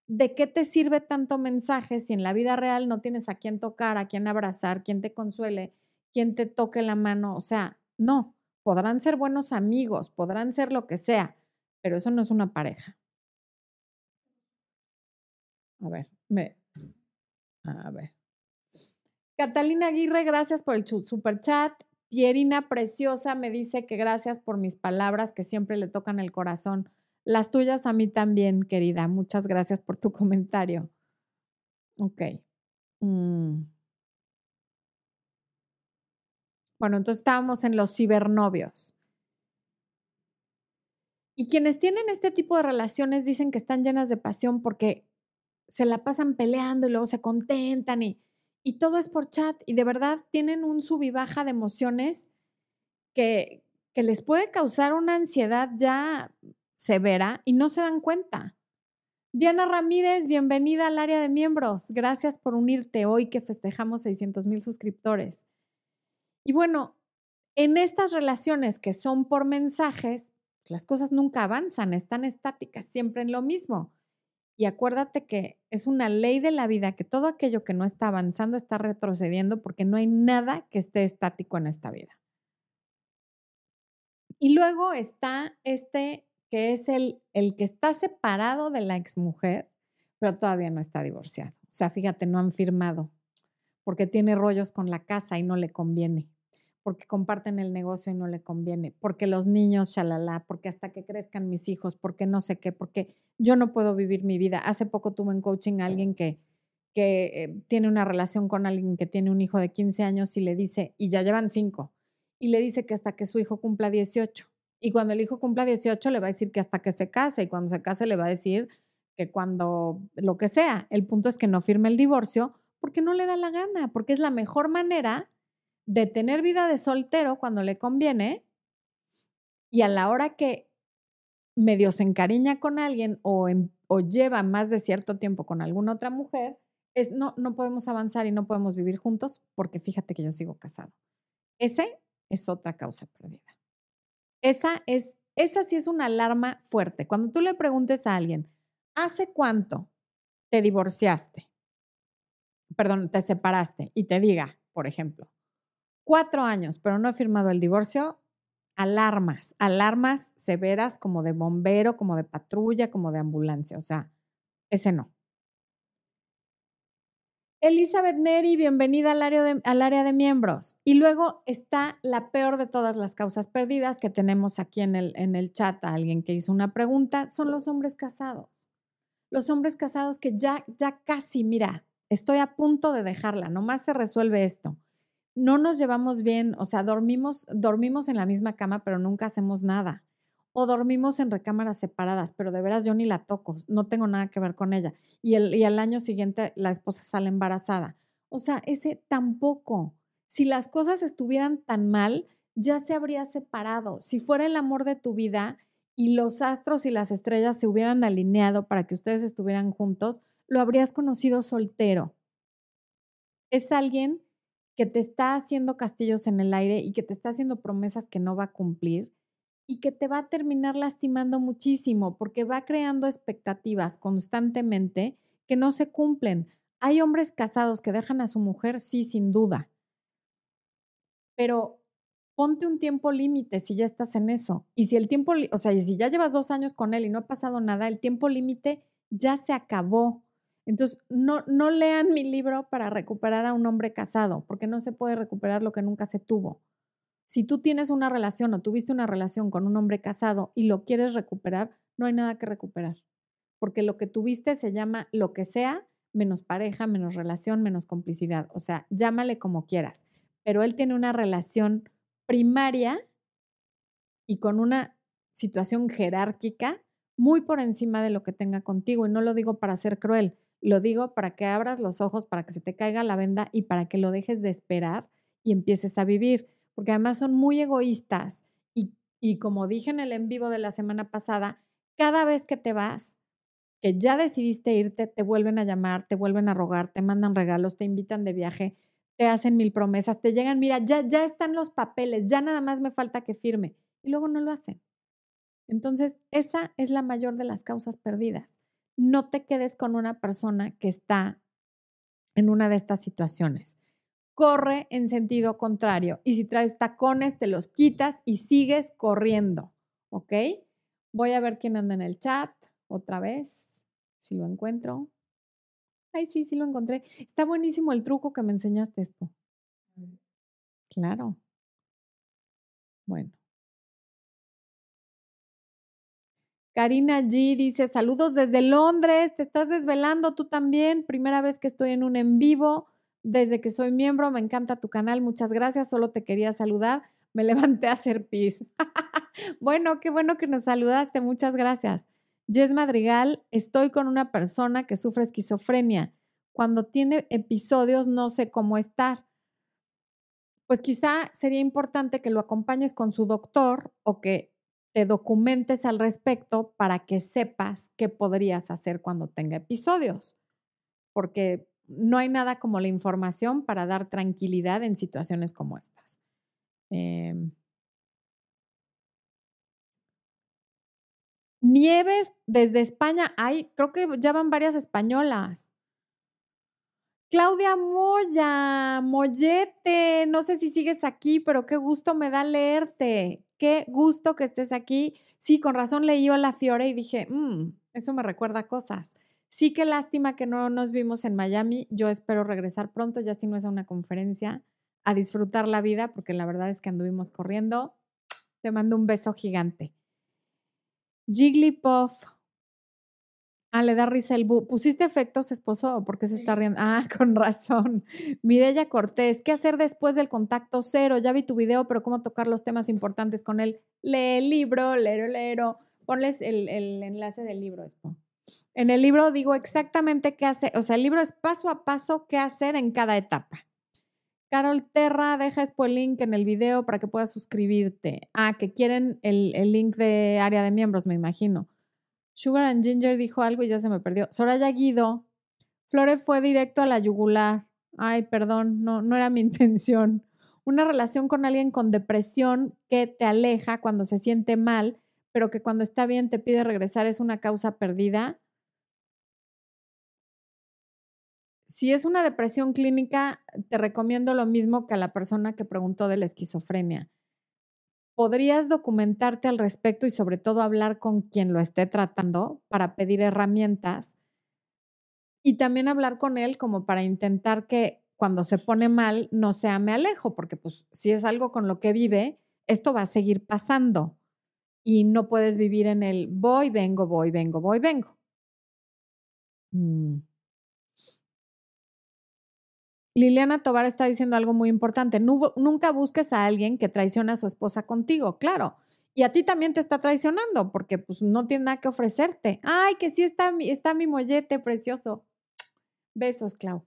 ¿De qué te sirve tanto mensaje si en la vida real no tienes a quién tocar, a quién abrazar, quién te consuele, quién te toque la mano? O sea, no, podrán ser buenos amigos, podrán ser lo que sea, pero eso no es una pareja. A ver, me, a ver. Catalina Aguirre, gracias por el super chat. Pierina Preciosa me dice que gracias por mis palabras que siempre le tocan el corazón. Las tuyas a mí también, querida. Muchas gracias por tu comentario. Ok. Mm. Bueno, entonces estábamos en los cibernovios. Y quienes tienen este tipo de relaciones dicen que están llenas de pasión porque se la pasan peleando y luego se contentan y, y todo es por chat y de verdad tienen un sub y baja de emociones que, que les puede causar una ansiedad ya severa y no se dan cuenta. Diana Ramírez, bienvenida al área de miembros. Gracias por unirte hoy que festejamos 600 mil suscriptores. Y bueno, en estas relaciones que son por mensajes, las cosas nunca avanzan, están estáticas, siempre en lo mismo. Y acuérdate que es una ley de la vida que todo aquello que no está avanzando está retrocediendo porque no hay nada que esté estático en esta vida. Y luego está este que es el, el que está separado de la exmujer, pero todavía no está divorciado. O sea, fíjate, no han firmado porque tiene rollos con la casa y no le conviene porque comparten el negocio y no le conviene, porque los niños, shalala, porque hasta que crezcan mis hijos, porque no sé qué, porque yo no puedo vivir mi vida. Hace poco tuve en coaching a alguien que, que eh, tiene una relación con alguien que tiene un hijo de 15 años y le dice, y ya llevan cinco, y le dice que hasta que su hijo cumpla 18. Y cuando el hijo cumpla 18 le va a decir que hasta que se case, y cuando se case le va a decir que cuando lo que sea. El punto es que no firme el divorcio porque no le da la gana, porque es la mejor manera de tener vida de soltero cuando le conviene y a la hora que medio se encariña con alguien o, o lleva más de cierto tiempo con alguna otra mujer, es no, no podemos avanzar y no podemos vivir juntos porque fíjate que yo sigo casado. Ese es otra causa perdida. Esa es, esa sí es una alarma fuerte. Cuando tú le preguntes a alguien, ¿hace cuánto te divorciaste? Perdón, te separaste y te diga, por ejemplo, cuatro años, pero no he firmado el divorcio, alarmas, alarmas severas como de bombero, como de patrulla, como de ambulancia. O sea, ese no. Elizabeth Neri, bienvenida al área, de, miembros. Y luego está la peor de todas las causas perdidas que tenemos aquí en el, en el chat. A alguien que hizo una pregunta, son los hombres casados. Los hombres casados que ya, ya casi, mira, estoy a punto de dejarla, nomás se resuelve esto no nos llevamos bien, o sea, dormimos, dormimos en la misma cama, pero nunca hacemos nada. O dormimos en recámaras separadas, pero de veras yo ni la toco, no tengo nada que ver con ella. Y, el, y al año siguiente la esposa sale embarazada. O sea, ese tampoco. Si las cosas estuvieran tan mal, ya se habría separado. Si fuera el amor de tu vida y los astros y las estrellas se hubieran alineado para que ustedes estuvieran juntos, lo habrías conocido soltero. Es alguien que te está haciendo castillos en el aire y que te está haciendo promesas que no va a cumplir y que te va a terminar lastimando muchísimo porque va creando expectativas constantemente que no se cumplen. Hay hombres casados que dejan a su mujer, sí, sin duda. Pero ponte un tiempo límite si ya estás en eso. Y si el tiempo, o sea, y si ya llevas dos años con él y no ha pasado nada, el tiempo límite ya se acabó. Entonces, no, no lean mi libro para recuperar a un hombre casado, porque no se puede recuperar lo que nunca se tuvo. Si tú tienes una relación o tuviste una relación con un hombre casado y lo quieres recuperar, no hay nada que recuperar, porque lo que tuviste se llama lo que sea, menos pareja, menos relación, menos complicidad. O sea, llámale como quieras, pero él tiene una relación primaria y con una situación jerárquica muy por encima de lo que tenga contigo. Y no lo digo para ser cruel, lo digo para que abras los ojos, para que se te caiga la venda y para que lo dejes de esperar y empieces a vivir, porque además son muy egoístas y, y como dije en el en vivo de la semana pasada, cada vez que te vas, que ya decidiste irte, te vuelven a llamar, te vuelven a rogar, te mandan regalos, te invitan de viaje, te hacen mil promesas, te llegan, mira, ya, ya están los papeles, ya nada más me falta que firme. Y luego no lo hacen. Entonces, esa es la mayor de las causas perdidas no te quedes con una persona que está en una de estas situaciones. Corre en sentido contrario y si traes tacones, te los quitas y sigues corriendo, ¿ok? Voy a ver quién anda en el chat otra vez, si lo encuentro. Ay, sí, sí lo encontré. Está buenísimo el truco que me enseñaste esto. Claro. Bueno. Karina G dice, saludos desde Londres, te estás desvelando tú también, primera vez que estoy en un en vivo, desde que soy miembro, me encanta tu canal, muchas gracias, solo te quería saludar, me levanté a hacer pis. bueno, qué bueno que nos saludaste, muchas gracias. Jess Madrigal, estoy con una persona que sufre esquizofrenia. Cuando tiene episodios no sé cómo estar. Pues quizá sería importante que lo acompañes con su doctor o que te documentes al respecto para que sepas qué podrías hacer cuando tenga episodios. Porque no hay nada como la información para dar tranquilidad en situaciones como estas. Em, Nieves desde España, hay, creo que ya van varias españolas. Claudia Moya, Mollete, no sé si sigues aquí, pero qué gusto me da leerte. Qué gusto que estés aquí. Sí, con razón leí a la Fiore y dije, mmm, eso me recuerda cosas. Sí, qué lástima que no nos vimos en Miami. Yo espero regresar pronto, ya si no es a una conferencia, a disfrutar la vida, porque la verdad es que anduvimos corriendo. Te mando un beso gigante. Jigglypuff. Ah, le da risa el bu. ¿Pusiste efectos, esposo? ¿Por qué se está riendo? Ah, con razón. Mireya Cortés, ¿qué hacer después del contacto cero? Ya vi tu video, pero ¿cómo tocar los temas importantes con él? Lee el libro, lero, lero. Ponles el, el enlace del libro, Espo. En el libro digo exactamente qué hacer, o sea, el libro es paso a paso qué hacer en cada etapa. Carol Terra, deja el link en el video para que puedas suscribirte. Ah, que quieren el, el, link de área de miembros, me imagino. Sugar and Ginger dijo algo y ya se me perdió. Soraya Guido, Flore fue directo a la yugular. Ay, perdón, no, no era mi intención. Una relación con alguien con depresión que te aleja cuando se siente mal, pero que cuando está bien te pide regresar es una causa perdida. Si es una depresión clínica, te recomiendo lo mismo que a la persona que preguntó de la esquizofrenia. Podrías documentarte al respecto y sobre todo hablar con quien lo esté tratando para pedir herramientas y también hablar con él como para intentar que cuando se pone mal no sea me alejo, porque pues si es algo con lo que vive, esto va a seguir pasando y no puedes vivir en el voy, vengo, voy, vengo, voy, vengo. Mm. Liliana Tobar está diciendo algo muy importante. nunca busques a alguien que traiciona a su esposa contigo, claro. Y a ti también te está traicionando porque pues no tiene nada que ofrecerte. Ay, que sí está, está mi mollete precioso. Besos, Clau.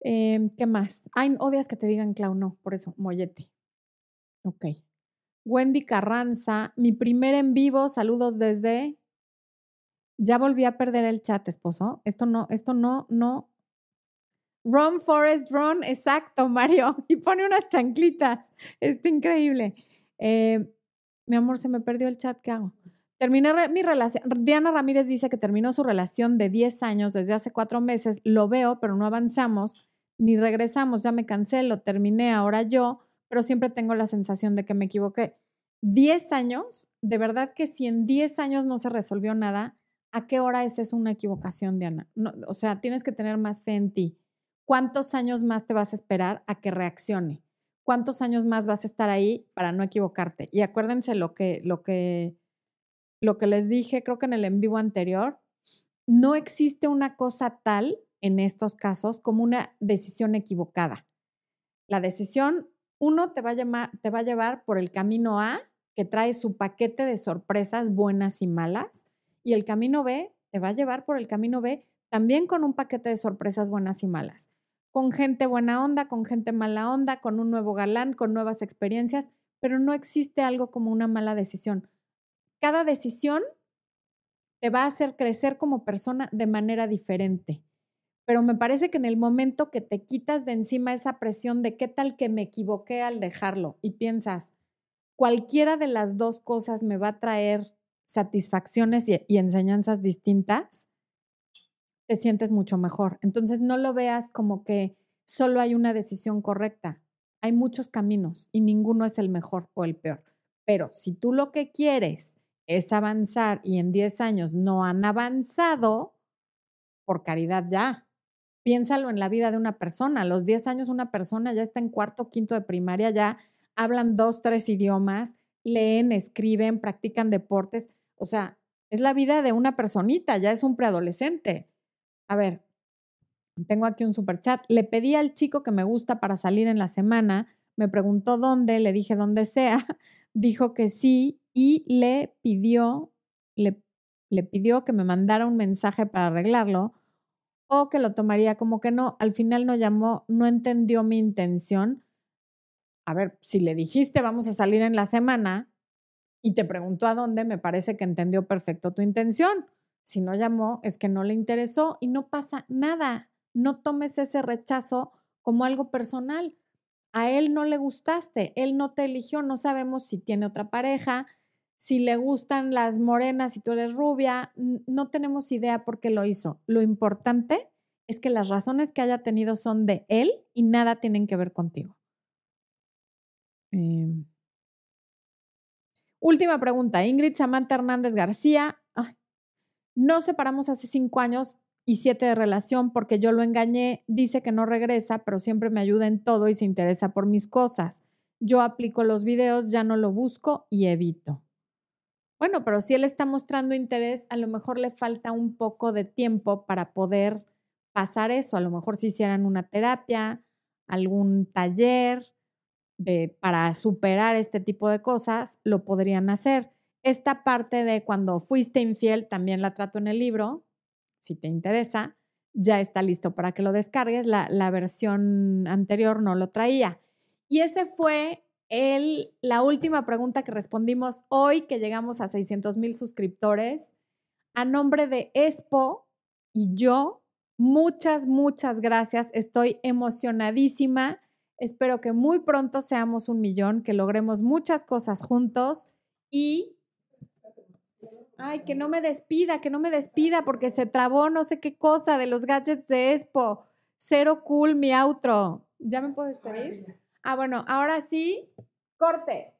Em, ¿Qué más? Ay, odias que te digan Clau, no, por eso, mollete. Ok. Wendy Carranza, mi primer en vivo, saludos desde... Ya volví a perder el chat, esposo. Esto no, esto no, no, Run, Forest, Run, exacto, Mario. Y pone unas chanclitas. Está increíble. Eh, mi amor, se me perdió el chat, ¿qué hago? Terminé mi relación. Diana Ramírez dice que terminó su relación de 10 años desde hace cuatro meses. Lo veo, pero no avanzamos ni regresamos. Ya me cansé, lo terminé ahora yo, pero siempre tengo la sensación de que me equivoqué. 10 años, de verdad que si en 10 años no se resolvió nada, ¿a qué hora es eso una equivocación, Diana? No, o sea, tienes que tener más fe en ti. ¿cuántos años más te vas a esperar a que reaccione? ¿Cuántos años más vas a estar ahí para no equivocarte? Y acuérdense lo que, lo que, lo que les dije, creo que en el en vivo anterior, no existe una cosa tal en estos casos como una decisión equivocada. La decisión, uno, te va a, llevar por el camino A, que trae su paquete de sorpresas buenas y malas, y el camino B te va a llevar por el camino B también con un paquete de sorpresas buenas y malas, con gente buena onda, con gente mala onda, con un nuevo galán, con nuevas experiencias, pero no existe algo como una mala decisión. Cada decisión te va a hacer crecer como persona de manera diferente. Pero me parece que en el momento que te quitas de encima esa presión de qué tal que me equivoqué al dejarlo y piensas, cualquiera de las dos cosas me va a traer satisfacciones y, enseñanzas distintas, te sientes mucho mejor. Entonces no lo veas como que solo hay una decisión correcta. Hay muchos caminos y ninguno es el mejor o el peor. Pero si tú lo que quieres es avanzar y en 10 años no han avanzado, por caridad ya. Piénsalo en la vida de una persona. A los 10 años una persona ya está en cuarto, quinto de primaria, ya hablan dos, tres idiomas, leen, escriben, practican deportes. O sea, es la vida de una personita, ya es un preadolescente. A ver, tengo aquí un super chat. Le pedí al chico que me gusta para salir en la semana, me preguntó dónde, le dije dónde sea, dijo que sí y le pidió, le, le pidió que me mandara un mensaje para arreglarlo o que lo tomaría como que no. Al final no llamó, no entendió mi intención. A ver, si le dijiste vamos a salir en la semana y te preguntó a dónde, me parece que entendió perfecto tu intención. Si no llamó, es que no le interesó y no pasa nada. No tomes ese rechazo como algo personal. A él no le gustaste, él no te eligió, no sabemos si tiene otra pareja, si le gustan las morenas y tú eres rubia, no tenemos idea por qué lo hizo. Lo importante es que las razones que haya tenido son de él y nada tienen que ver contigo. Em. Última pregunta, Ingrid Samantha Hernández García. nos separamos hace cinco años y siete de relación porque yo lo engañé, dice que no regresa, pero siempre me ayuda en todo y se interesa por mis cosas. Yo aplico los videos, ya no lo busco y evito. Bueno, pero si él está mostrando interés, a lo mejor le falta un poco de tiempo para poder pasar eso. A lo mejor si hicieran una terapia, algún taller para superar este tipo de cosas, lo podrían hacer. Esta parte de cuando fuiste infiel también la trato en el libro, si te interesa, ya está listo para que lo descargues. La versión anterior no lo traía. Y ese fue el, la última pregunta que respondimos hoy, que llegamos a 600 mil suscriptores. A nombre de Expo y yo, muchas, muchas gracias. Estoy emocionadísima. Espero que muy pronto seamos un millón, que logremos muchas cosas juntos y Ay, que no me despida, que no me despida porque se trabó no sé qué cosa de los gadgets de Expo. Cero cool mi outro. ¿Ya me puedo despedir? Ah, bueno, ahora sí, corte.